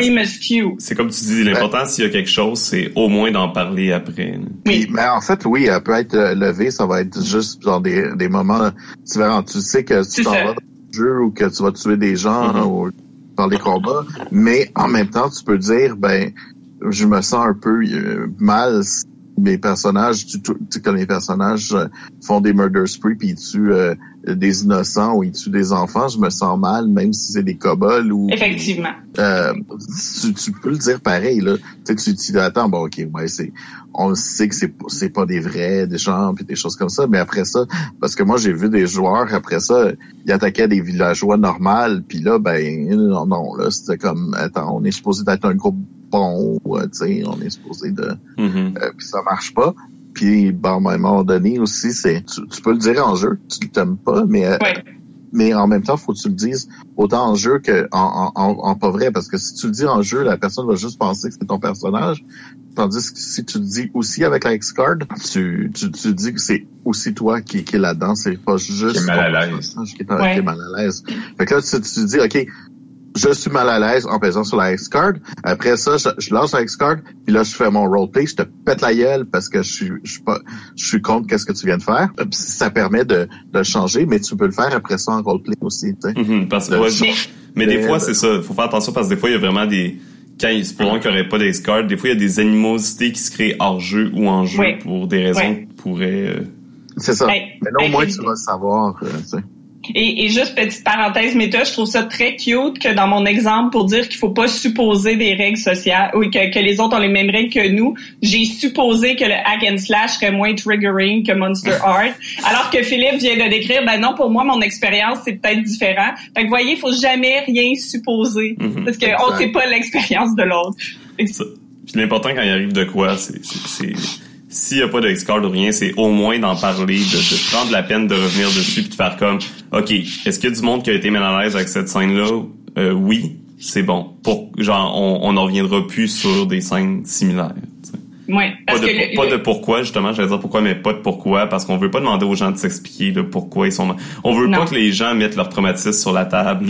c'est comme tu dis, l'important s'il y a quelque chose, c'est au moins d'en parler après. Oui. mais en fait, oui, elle peut être euh, levée. Ça va être juste dans des, des moments différents. Tu sais que tu t'en vas dans le jeu ou que tu vas tuer des gens mm-hmm. ou dans les combats, mais en même temps, tu peux dire, ben, je me sens un peu euh, mal mes personnages, tu, tu, quand les personnages euh, font des murder spree puis ils tuent euh, des innocents ou ils tuent des enfants, je me sens mal, même si c'est des kobolds ou. Effectivement. Euh, tu, tu, peux le dire pareil là. Tu tu dis attends bon ok ouais c'est on sait que c'est c'est pas des vrais des gens puis des choses comme ça, mais après ça parce que moi j'ai vu des joueurs après ça ils attaquaient des villageois normales puis là ben non, non là c'était comme attends on est supposé d'être un groupe bon, tu sais, on est supposé de... Mm-hmm. Euh, puis ça marche pas. Puis, bon, à un moment donné aussi, c'est tu, peux le dire en jeu, tu t'aimes pas, mais euh, mais en même temps, faut que tu le dises autant en jeu que en, en, pas vrai, parce que si tu le dis en jeu, la personne va juste penser que c'est ton personnage. Tandis que si tu le dis aussi avec la X-Card, tu, tu, tu dis que c'est aussi toi qui, qui est là-dedans, c'est pas juste qui est mal à l'aise. Qui, est, mal à l'aise. Fait que là, tu, tu dis, OK, je suis mal à l'aise en pesant sur la X-Card. Après ça, je, je lance la X-Card, puis là, je fais mon roleplay, je te pète la gueule parce que je suis, je suis pas, je suis contre qu'est-ce que tu viens de faire. Ça permet de, de changer, mais tu peux le faire après ça en roleplay aussi, tu sais. Mm-hmm, parce que, mais des fois, c'est ça. Faut faire attention parce que des fois, il y a vraiment des, quand il se qu'il n'y aurait pas d'X-Card, des fois, il y a des animosités qui se créent hors jeu ou en jeu pour des raisons qui pourraient, euh, C'est ça. mais non, au moins, tu vas savoir, euh, tu sais. Et, et, juste petite parenthèse méta, je trouve ça très cute que dans mon exemple pour dire qu'il faut pas supposer des règles sociales ou que, que les autres ont les mêmes règles que nous, j'ai supposé que le hack and slash serait moins triggering que Monster Art, alors que Philippe vient de décrire, ben non, pour moi mon expérience c'est peut-être différent. Fait que vous voyez, il faut jamais rien supposer Mhm. parce qu'on sait pas l'expérience de l'autre. Que. Puis l'important quand il arrive de quoi, c'est- s'il y a pas de X-Card ou rien, c'est au moins d'en parler, de, de prendre la peine de revenir dessus puis de faire comme, ok, est-ce qu'il y a du monde qui a été mal à l'aise avec cette scène-là? Euh, Oui, c'est bon. Pour genre, on on n'en reviendra plus sur des scènes similaires. Ouais, Pas parce de, que le- pas le- de pourquoi, justement, j'allais dire pourquoi, mais pas de pourquoi, parce qu'on veut pas demander aux gens de s'expliquer là, pourquoi ils sont. On veut Non. pas que les gens mettent leur traumatisme sur la table.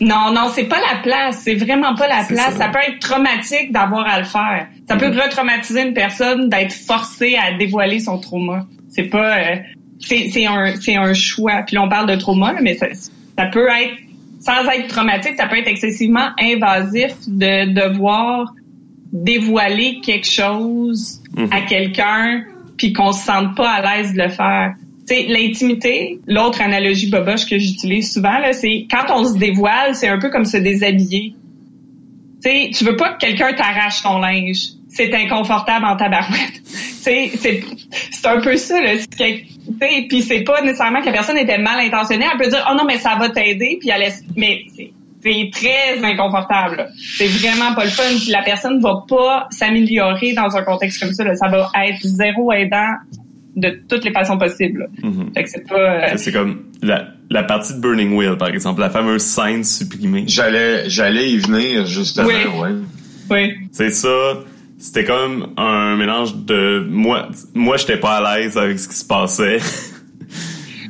Non, non, c'est pas la place. C'est vraiment pas la place. ça. Ça. peut être traumatique d'avoir à le faire. Ça peut retraumatiser une personne d'être forcée à dévoiler son trauma. C'est pas, euh, c'est un c'est un choix. Puis là, on parle de trauma, mais ça, ça peut être sans être traumatique, ça peut être excessivement invasif de devoir dévoiler quelque chose Mhm. à quelqu'un puis qu'on se sente pas à l'aise de le faire. Sais, l'intimité, l'autre analogie boboche que j'utilise souvent, là, c'est quand on se dévoile, c'est un peu comme se déshabiller. Tu sais, veux pas que quelqu'un t'arrache ton linge. C'est inconfortable en tabarouette. C'est, c'est un peu ça, là. Puis c'est pas nécessairement que la personne était mal intentionnée. Elle peut dire, oh non, mais ça va t'aider, puis elle laisse, mais c'est, très inconfortable. C'est vraiment pas le fun. Puis la personne va pas s'améliorer dans un contexte comme ça. Ça va être zéro aidant de toutes les façons possibles. là. Mhm. Fait que c'est pas. euh, C'est comme la, la partie de Burning Wheel, par exemple, la fameuse scène supprimée. J'allais, j'allais y venir, justement, Oui. ouais. oui. C'est ça. C'était comme un mélange de moi, moi j'étais pas à l'aise avec ce qui se passait.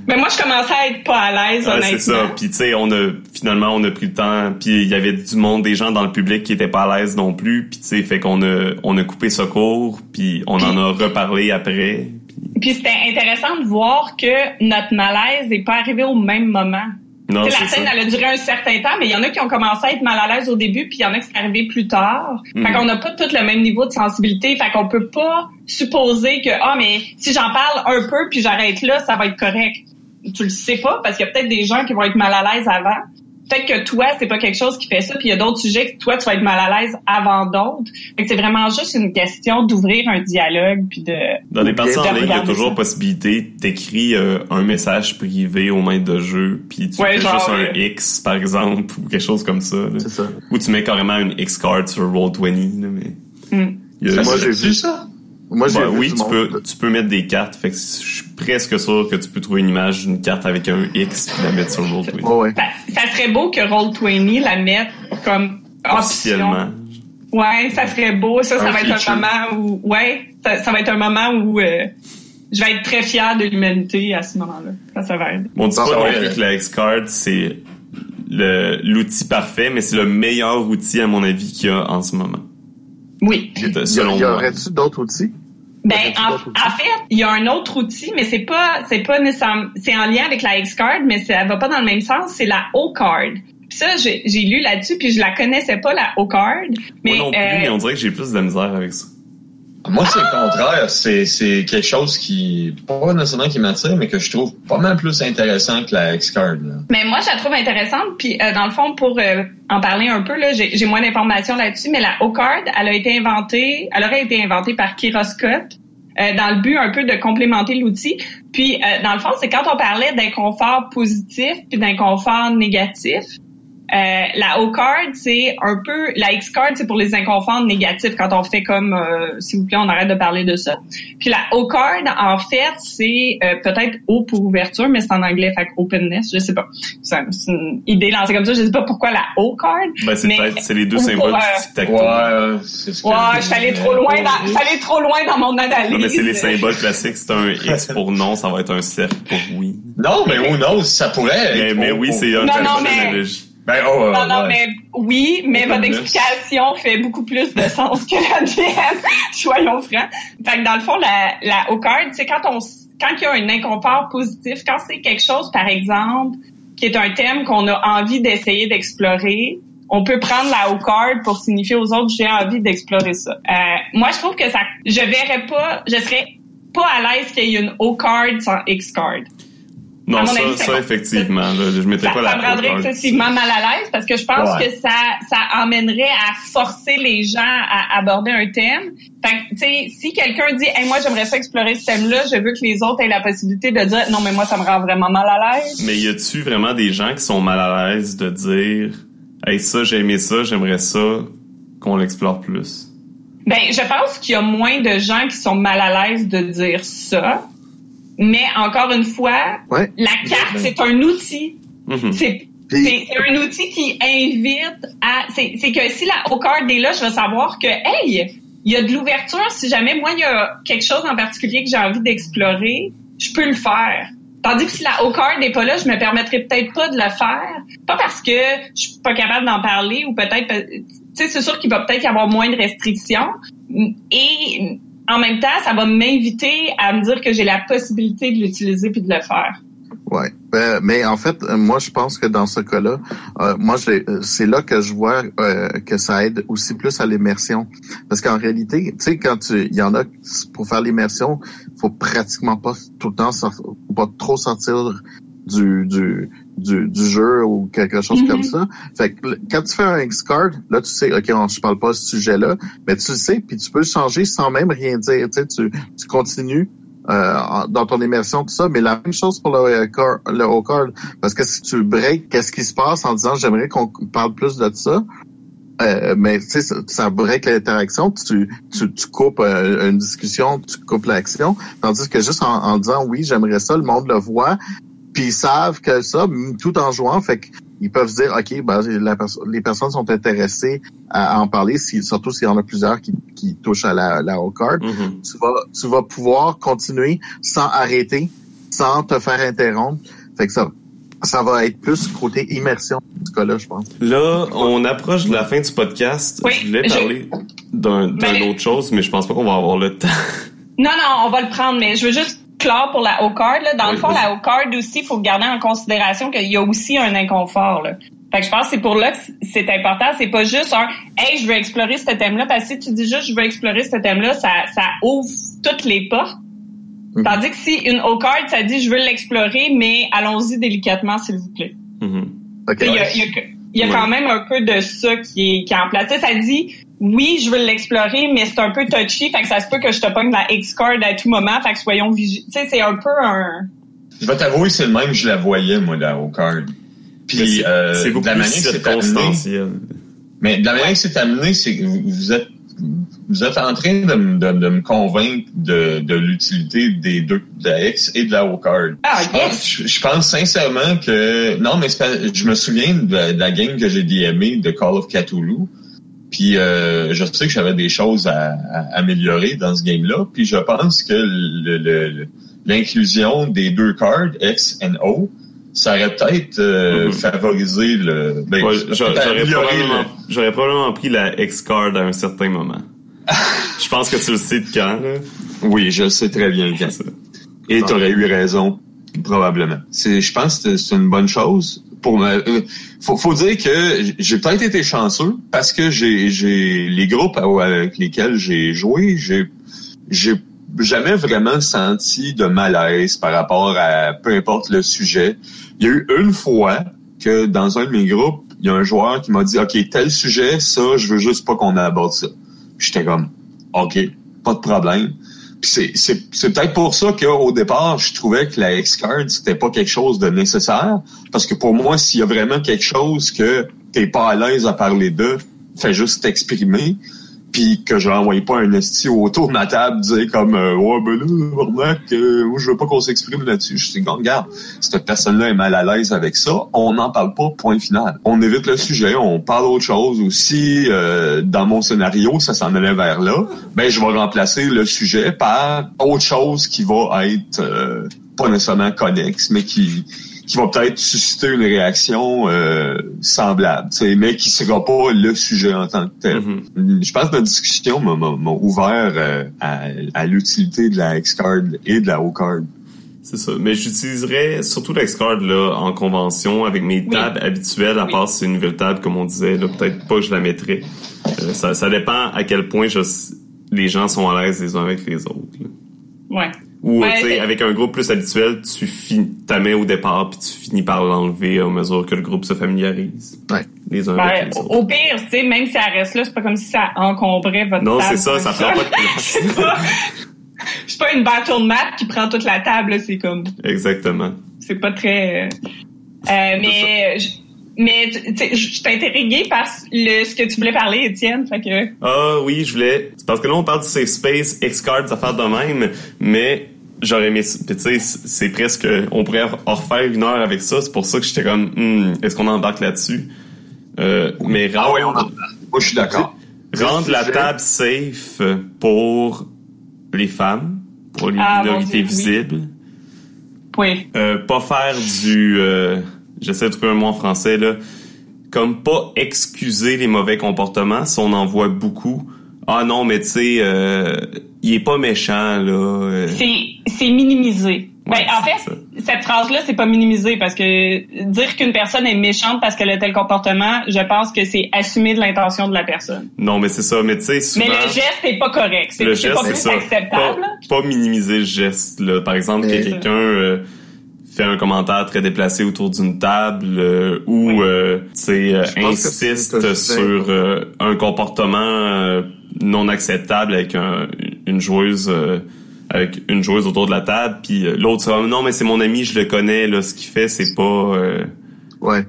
Mais moi, je commençais à être pas à l'aise, Ouais, honnêtement. c'est ça. Puis tu sais, on a finalement on a pris le temps. Puis il y avait du monde, des gens dans le public qui étaient pas à l'aise non plus. Puis tu sais, fait qu'on a on a coupé ce cours. Puis on en a reparlé après. Puis c'était intéressant de voir que notre malaise n'est pas arrivé au même moment. Non, la scène, ça. elle a duré un certain temps, mais il y en a qui ont commencé à être mal à l'aise au début, puis il y en a qui sont arrivés plus tard. Mhm. Fait qu'on n'a pas tout le même niveau de sensibilité. Fait qu'on peut pas supposer que, ah, mais si j'en parle un peu, puis j'arrête là, ça va être correct. Tu le sais pas, parce qu'il y a peut-être des gens qui vont être mal à l'aise avant. Peut-être que toi, c'est pas quelque chose qui fait ça, puis il y a d'autres sujets que toi, tu vas être mal à l'aise avant d'autres. Fait que c'est vraiment juste une question d'ouvrir un dialogue, puis de... Dans les parties en ligne, il y a toujours ça. possibilité d'écrire euh, un message privé au maître de jeu, puis tu Ouais, fais genre, juste un euh, X par exemple ou quelque chose comme ça. C'est ça. Ou tu mets carrément une X card sur Roll20, là, mais a- Ça, Moi, j'ai vu- ça? Moi, j'ai Ouais, vu oui, tu monde- peux, tu peux mettre des cartes. Fait que je suis presque sûr que tu peux trouver une image d'une carte avec un X puis la mettre sur Roll20. Ouais, ouais. Ça, ça serait beau que Roll20 la mette comme option. Officiellement. Ouais, ça serait beau. Ça, ça Un va être un moment où, ouais, ça, ça va être un moment où euh, je vais être très fière de l'humanité à ce moment-là. Ça, ça va être. Bon, Ah, pas que la X-Card, c'est l'outil parfait, mais c'est le meilleur outil, à mon avis, qu'il y a en ce moment. Oui. Y, Selon y aurait-tu d'autres outils? Ben, en, fait, il y a un autre outil, mais c'est pas, c'est pas nécessairement, c'est en lien avec la X-Card, mais ça va pas dans le même sens. C'est la O-Card. Puis ça, j'ai j'ai lu là-dessus, puis je la connaissais pas, la O-Card. Mais, Moi non plus, euh, mais on dirait que j'ai plus de misère avec ça. Moi, c'est le contraire. C'est, c'est quelque chose qui, pas nécessairement qui m'attire, mais que je trouve pas mal plus intéressant que la X-Card. Mais moi, je la trouve intéressante. Puis, euh, dans le fond, pour euh, en parler un peu, là, j'ai j'ai moins d'informations là-dessus, mais la O-Card, elle a été inventée, elle aurait été inventée par Kira Scott euh, dans le but un peu de complémenter l'outil. Puis, euh, dans le fond, c'est quand on parlait d'inconfort positif puis d'inconfort négatif. Euh, la O-card, c'est un peu la X-card, c'est pour les inconforts négatifs quand on fait comme euh, s'il vous plaît, on arrête de parler de ça. Puis la O-card, en fait, c'est euh, peut-être O pour ouverture, mais c'est en anglais, fait openness, je sais pas. C'est une idée lancée comme ça, je sais pas pourquoi la O-card. Ben, c'est Mais- peut-être, c'est les deux symboles pour, du euh, tic-tac-toe. Ouais, c'est ce que Ouais, je je suis allée trop loin dans, je suis allée trop loin dans mon analyse. Non, mais c'est les symboles classiques. C'est un X pour non, ça va être un cercle pour oui. Non, mais who knows, ça pourrait Mais, être. mais oui, pour- c'est un Non, non, mais- analogie. Ben, oh, Non, non, ouais. mais oui, mais votre explication fait beaucoup plus de sens que la mienne. Soyons francs. Fait que dans le fond, la, la O-card, c'est quand on, quand il y a un inconfort positif, quand c'est quelque chose, par exemple, qui est un thème qu'on a envie d'essayer d'explorer, on peut prendre la O-card pour signifier aux autres j'ai envie d'explorer ça. Euh, moi, je trouve que ça, je verrais pas, je serais pas à l'aise qu'il y ait une O-card sans X-card. Non, ça, ça effectivement, je mettrais ça, pas la Ça me rendrait excessivement mal à l'aise parce que je pense que ça, ça emmènerait à forcer les gens à aborder un thème. Fait tu sais, si quelqu'un dit, hey, moi, j'aimerais ça explorer ce thème-là, je veux que les autres aient la possibilité de dire, non, mais moi, ça me rend vraiment mal à l'aise. Mais y a-tu vraiment des gens qui sont mal à l'aise de dire, hey, ça, j'ai aimé ça, j'aimerais ça qu'on l'explore plus? Ben, je pense qu'il y a moins de gens qui sont mal à l'aise de dire ça. Mais encore une fois, la carte, c'est un outil. Mm-hmm. C'est un outil qui invite à... C'est que si la haut-card est là, je vais savoir que, hey, il y a de l'ouverture. Si jamais, moi, il y a quelque chose en particulier que j'ai envie d'explorer, je peux le faire. Tandis que si la haut-card n'est pas là, je me permettrai peut-être pas de le faire. Pas parce que je suis pas capable d'en parler ou peut-être... Tu sais, c'est sûr qu'il va peut-être y avoir moins de restrictions. Et en même temps, ça va m'inviter à me dire que j'ai la possibilité de l'utiliser puis de le faire. Ouais, ben, mais en fait, moi je pense que dans ce cas-là, euh, moi c'est là que je vois euh, que ça aide aussi plus à l'immersion, parce qu'en réalité, tu sais, quand tu, il y en a pour faire l'immersion, faut pratiquement pas tout le temps, sortir, pas trop sortir du, du, du, du jeu ou quelque chose comme mm-hmm. ça. Fait que quand tu fais un X-Card, là, tu sais, OK, je parle pas de ce sujet-là, mais tu le sais, puis tu peux changer sans même rien dire. Tu sais, tu, tu continues euh, dans ton immersion, tout ça, mais la même chose pour le, le haut card, parce que si tu breaks, qu'est-ce qui se passe en disant j'aimerais qu'on parle plus de ça, euh, mais tu sais, ça, ça break l'interaction, tu, tu, tu coupes euh, une discussion, tu coupes l'action, tandis que juste en, en disant oui, j'aimerais ça, le monde le voit, puis ils savent que ça, tout en jouant, fait qu'ils peuvent se dire, OK, ben, les personnes sont intéressées à, en parler, surtout s'il y en a plusieurs qui, qui touchent à la, la card. Mm-hmm. tu, vas, tu vas pouvoir continuer sans arrêter, sans te faire interrompre. Fait que ça, ça va être plus côté immersion, ce cas-là, je pense. Là, on approche de la fin du podcast. je voulais parler d'un, d'une autre chose, mais je pense pas qu'on va avoir le temps. Non, non, on va le prendre, mais je veux juste clair pour la haut card. Là. Dans le fond, la haut card aussi, il faut garder en considération qu'il y a aussi un inconfort. Là. Fait que je pense que c'est pour là que c'est important. C'est pas juste un Hey, je veux explorer ce thème-là, parce que si tu dis juste je veux explorer ce thème-là, ça, ça ouvre toutes les portes. Mm-hmm. Tandis que si une haut card, ça dit je veux l'explorer, mais allons-y délicatement, s'il vous plaît. Mm-hmm. Il y a, y a, quand même un peu de ça qui est, qui est en place. ça dit oui, je veux l'explorer, mais c'est un peu touchy, fait que ça se peut que je te pogne la X-card à tout moment, fait que soyons vigilants. Tu sais, c'est un peu un... Je vais t'avouer, c'est le même, je la voyais, moi, la O-card. Puis, euh, c'est beaucoup de la manière plus circonstanciel. Mais de la manière que c'est amené, c'est que vous êtes vous êtes en train de, de, de me convaincre de, de l'utilité des deux, de la X et de la O-Card. Ah, je, pense, je, pense sincèrement que... Non, mais je me souviens de la, de la game que j'ai DMé de Call of Cthulhu. Puis euh, je sais que j'avais des choses à, améliorer dans ce game-là. Puis je pense que l'inclusion le, des deux cards X et O, ça aurait peut-être euh, mm-hmm. favorisé le. Ben, j'aurais probablement, pris la X card à un certain moment. je pense que tu le sais de quand. Là. Oui, je sais très bien quand. Et tu aurais eu raison probablement. C'est, je pense que c'est une bonne chose pour euh, faut, faut dire que j'ai peut-être été chanceux parce que j'ai j'ai les groupes avec lesquels j'ai joué, j'ai j'ai jamais vraiment senti de malaise par rapport à peu importe le sujet. Il y a eu une fois que dans un de mes groupes, il y a un joueur qui m'a dit OK, tel sujet, ça, je veux juste pas qu'on aborde ça. J'étais comme OK, pas de problème c'est, peut-être pour ça qu'au départ, je trouvais que la X-Card, c'était pas quelque chose de nécessaire. Parce que pour moi, s'il y a vraiment quelque chose que t'es pas à l'aise à parler de, fais juste t'exprimer puis que je n'envoie pas un esti autour de ma table dire comme euh, ouais ben là remarque euh, je veux pas qu'on s'exprime là-dessus je suis regarde cette personne-là est mal à l'aise avec ça. On n'en parle pas point final. On évite le sujet on parle autre chose aussi euh, dans mon scénario ça s'en allait vers là. Ben je vais remplacer le sujet par autre chose qui va être euh, pas nécessairement connexe mais qui qui va peut-être susciter une réaction euh, semblable, mais qui sera pas le sujet en tant que tel. Mm-hmm. Je pense que notre discussion m'a ouvert euh, à, l'utilité de la X-Card et de la O-Card. C'est ça. Mais j'utiliserais surtout la X-Card là, en convention avec mes tables habituelles, à part si c'est une nouvelle table, comme on disait. Là, peut-être pas que je la mettrais. Euh, ça, ça dépend à quel point je, les gens sont à l'aise les uns avec les autres. Ouais. Ou Ouais, tu sais, avec un groupe plus habituel, tu fin- t'as mets au départ puis tu finis par l'enlever à mesure que le groupe se familiarise. Ouais. Les uns Ben, avec les au autres. au pire, tu sais, même si elle reste là, c'est pas comme si ça encombrait votre Non, table. c'est ça, ça prend pas de place. c'est pas, pas une battle map qui prend toute la table, c'est comme, Exactement. c'est pas très, euh, euh, mais, mais, tu sais, je suis intriguée par le, ce que tu voulais parler, Étienne, fait que, Ah oui, je voulais. c'est Parce que là, on parle du safe space, X-Cards, affaires de même, mais j'aurais aimé. Tu sais, c'est presque. On pourrait en refaire une heure avec ça. C'est pour ça que j'étais comme, Hmm, est-ce qu'on embarque là-dessus? Euh, mais Ah oui, on rendre, en Moi, je suis d'accord. rendre la table safe pour les femmes, pour les Ah, minorités visibles. oui. Euh, pas faire du euh, j'essaie de trouver un mot en français là comme pas excuser les mauvais comportements si on en voit beaucoup ah non mais tu sais euh, il est pas méchant là. C'est, c'est minimisé. Ben, Ouais, en c'est fait, cette phrase-là, c'est pas minimisé parce que dire qu'une personne est méchante parce qu'elle a tel comportement, je pense que c'est assumer de l'intention de la personne. non mais c'est ça mais tu sais souvent Mais le geste est pas correct. C'est, pas plus ça acceptable. pas, pas minimiser le geste là par exemple que quelqu'un euh, fait un commentaire très déplacé autour d'une table euh, ou Oui. euh, euh, insiste sur euh, un comportement euh, non acceptable avec un- une joueuse euh, avec une joueuse autour de la table puis euh, l'autre c'est non mais c'est mon ami je le connais là ce qu'il fait c'est pas euh, Ouais.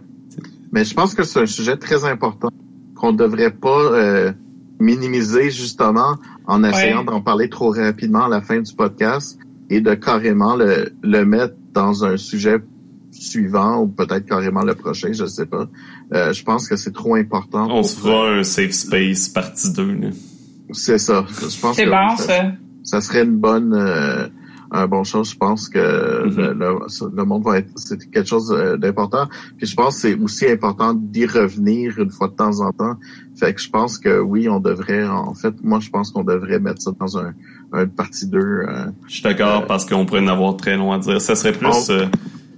Mais je pense que c'est un sujet très important qu'on devrait pas euh, minimiser justement en essayant Ouais. d'en parler trop rapidement à la fin du podcast et de carrément le, le mettre dans un sujet suivant ou peut-être carrément le prochain, je sais pas. Euh, je pense que c'est trop important. on se fera un safe space partie 2 là. C'est ça. Je pense C'est que bon, ça, ça. ça serait une bonne euh, un bon chose. Je pense que Mhm. le, le- le monde va être c'est quelque chose euh, d'important. Puis je pense que c'est aussi important d'y revenir une fois de temps en temps. Fait que je pense que oui, on devrait. En fait, moi je pense qu'on devrait mettre ça dans un, un partie 2. Euh, Je suis d'accord Euh, parce qu'on pourrait en avoir très long à dire. Ça serait plus euh,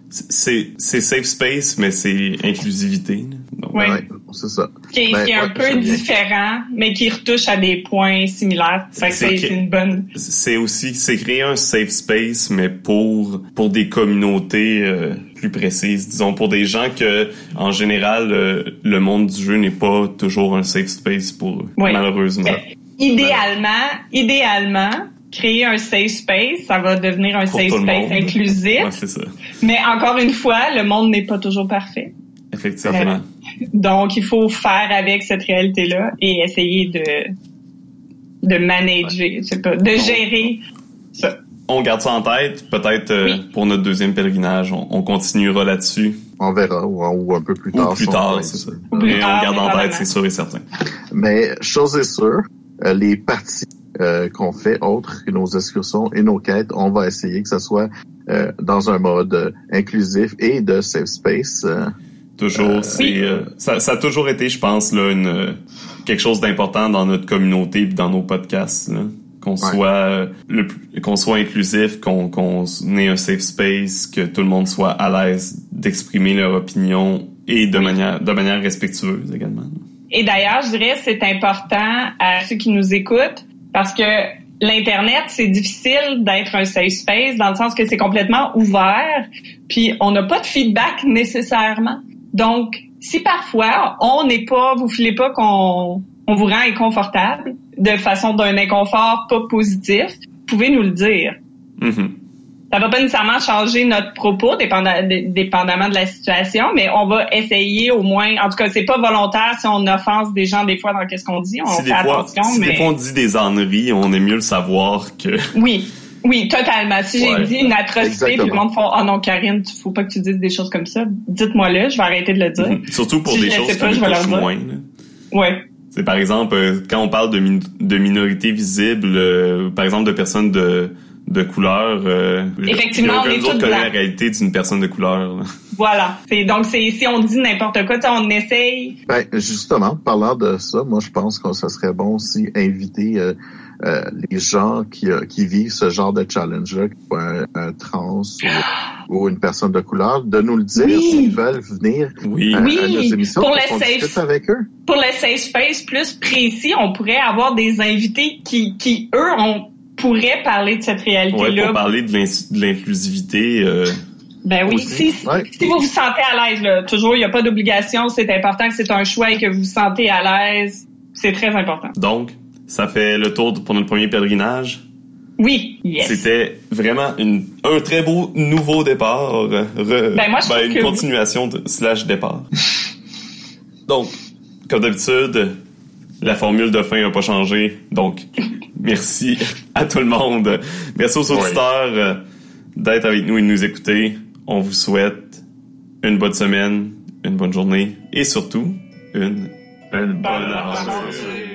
c'est c'est safe space mais c'est inclusivité. Donc, Oui. ouais, c'est ça. Qui est, Ben, qui est un peu différent, mais qui retouche à des points similaires. Fait que C'est une bonne. c'est aussi c'est créer un safe space mais pour pour des communautés euh, plus précises disons pour des gens que en général euh, le monde du jeu n'est pas toujours un safe space pour eux malheureusement Ben, idéalement, idéalement, créer un safe space, ça va devenir un Pour safe space monde. inclusif. ouais, ça Mais encore une fois, le monde n'est pas toujours parfait. effectivement Donc, il faut faire avec cette réalité-là et essayer de de manager, je sais pas, de gérer ça. on garde ça en tête peut-être euh, Oui. pour notre deuxième pèlerinage on, on continuera là-dessus On verra ou, ou un peu plus ou tard. plus tard c'est ça mais on garde en tête c'est sûr et certain Mais chose est sûre, les parties euh, qu'on fait autres que nos excursions et nos quêtes, on va essayer que ce soit euh, dans un mode euh, inclusif et de safe space. euh, Toujours, c'est euh, ça, ça a toujours été, je pense, là, une euh, quelque chose d'important dans notre communauté et dans nos podcasts. là. Qu'on soit euh, le qu'on soit inclusif, qu'on qu'on ait un safe space, que tout le monde soit à l'aise d'exprimer leur opinion et de manière de manière respectueuse également. Et d'ailleurs, je dirais c'est important à ceux qui nous écoutent parce que l'internet c'est difficile d'être un safe space dans le sens que c'est complètement ouvert, puis on n'a pas de feedback nécessairement. Donc, si parfois on n'est pas, vous filez pas qu'on on vous rend inconfortable de façon d'un inconfort pas positif, pouvez nous le dire. Mhm. Ça va pas nécessairement changer notre propos dépendant- dépendamment de la situation, mais on va essayer au moins. En tout cas, c'est pas volontaire si on offense des gens des fois dans qu'est-ce qu'on dit. On Si, fait des fois, attention, si mais des fois on dit des âneries, on est mieux le savoir que oui, oui, totalement. Si j'ai Ouais. dit une atrocité, puis le monde fait oh non Karine, tu faut pas que tu dises des choses comme ça. Dites-moi-le, je vais arrêter de le dire. surtout pour Si des le choses qui nous je vais leur touchent dire. moins. Ouais. C'est par exemple euh, quand on parle de, min- de minorités visibles, euh, par exemple de personnes de de couleur. euh, Effectivement, on est tous la réalité d'une personne de couleur. là. Voilà. C'est donc c'est si on dit n'importe quoi, tu sais, on essaye. Ben, justement, parlant de ça, moi, je pense que ça serait bon aussi inviter euh, euh, les gens qui, euh, qui vivent ce genre de challenge-là, que ce soit un, un trans ou, ou une personne de couleur, de nous le dire Oui. s'ils veulent venir Oui. à, Oui, à nos émissions pour pour le qu'on safe. avec eux. Pour le safe space plus précis, on pourrait avoir des invités qui qui eux ont pourrait parler de cette Ouais, réalité-là. pour parler de l'inclusivité. euh, Ben oui, si, ouais. si vous vous sentez à l'aise, là, toujours, il n'y a pas d'obligation, c'est important que c'est un choix et que vous vous sentez à l'aise. C'est très important. donc, ça fait le tour de- pour notre premier pèlerinage. Oui, yes. C'était vraiment une, un très beau nouveau départ. euh, re- Ben, moi, je trouve une que- continuation de, slash départ. Donc, comme d'habitude, la formule de fin n'a pas changé. Donc, merci à tout le monde. Merci aux auditeurs euh, d'être avec nous et de nous écouter. On vous souhaite une bonne semaine, une bonne journée et surtout une Une Bonne bonne aventure.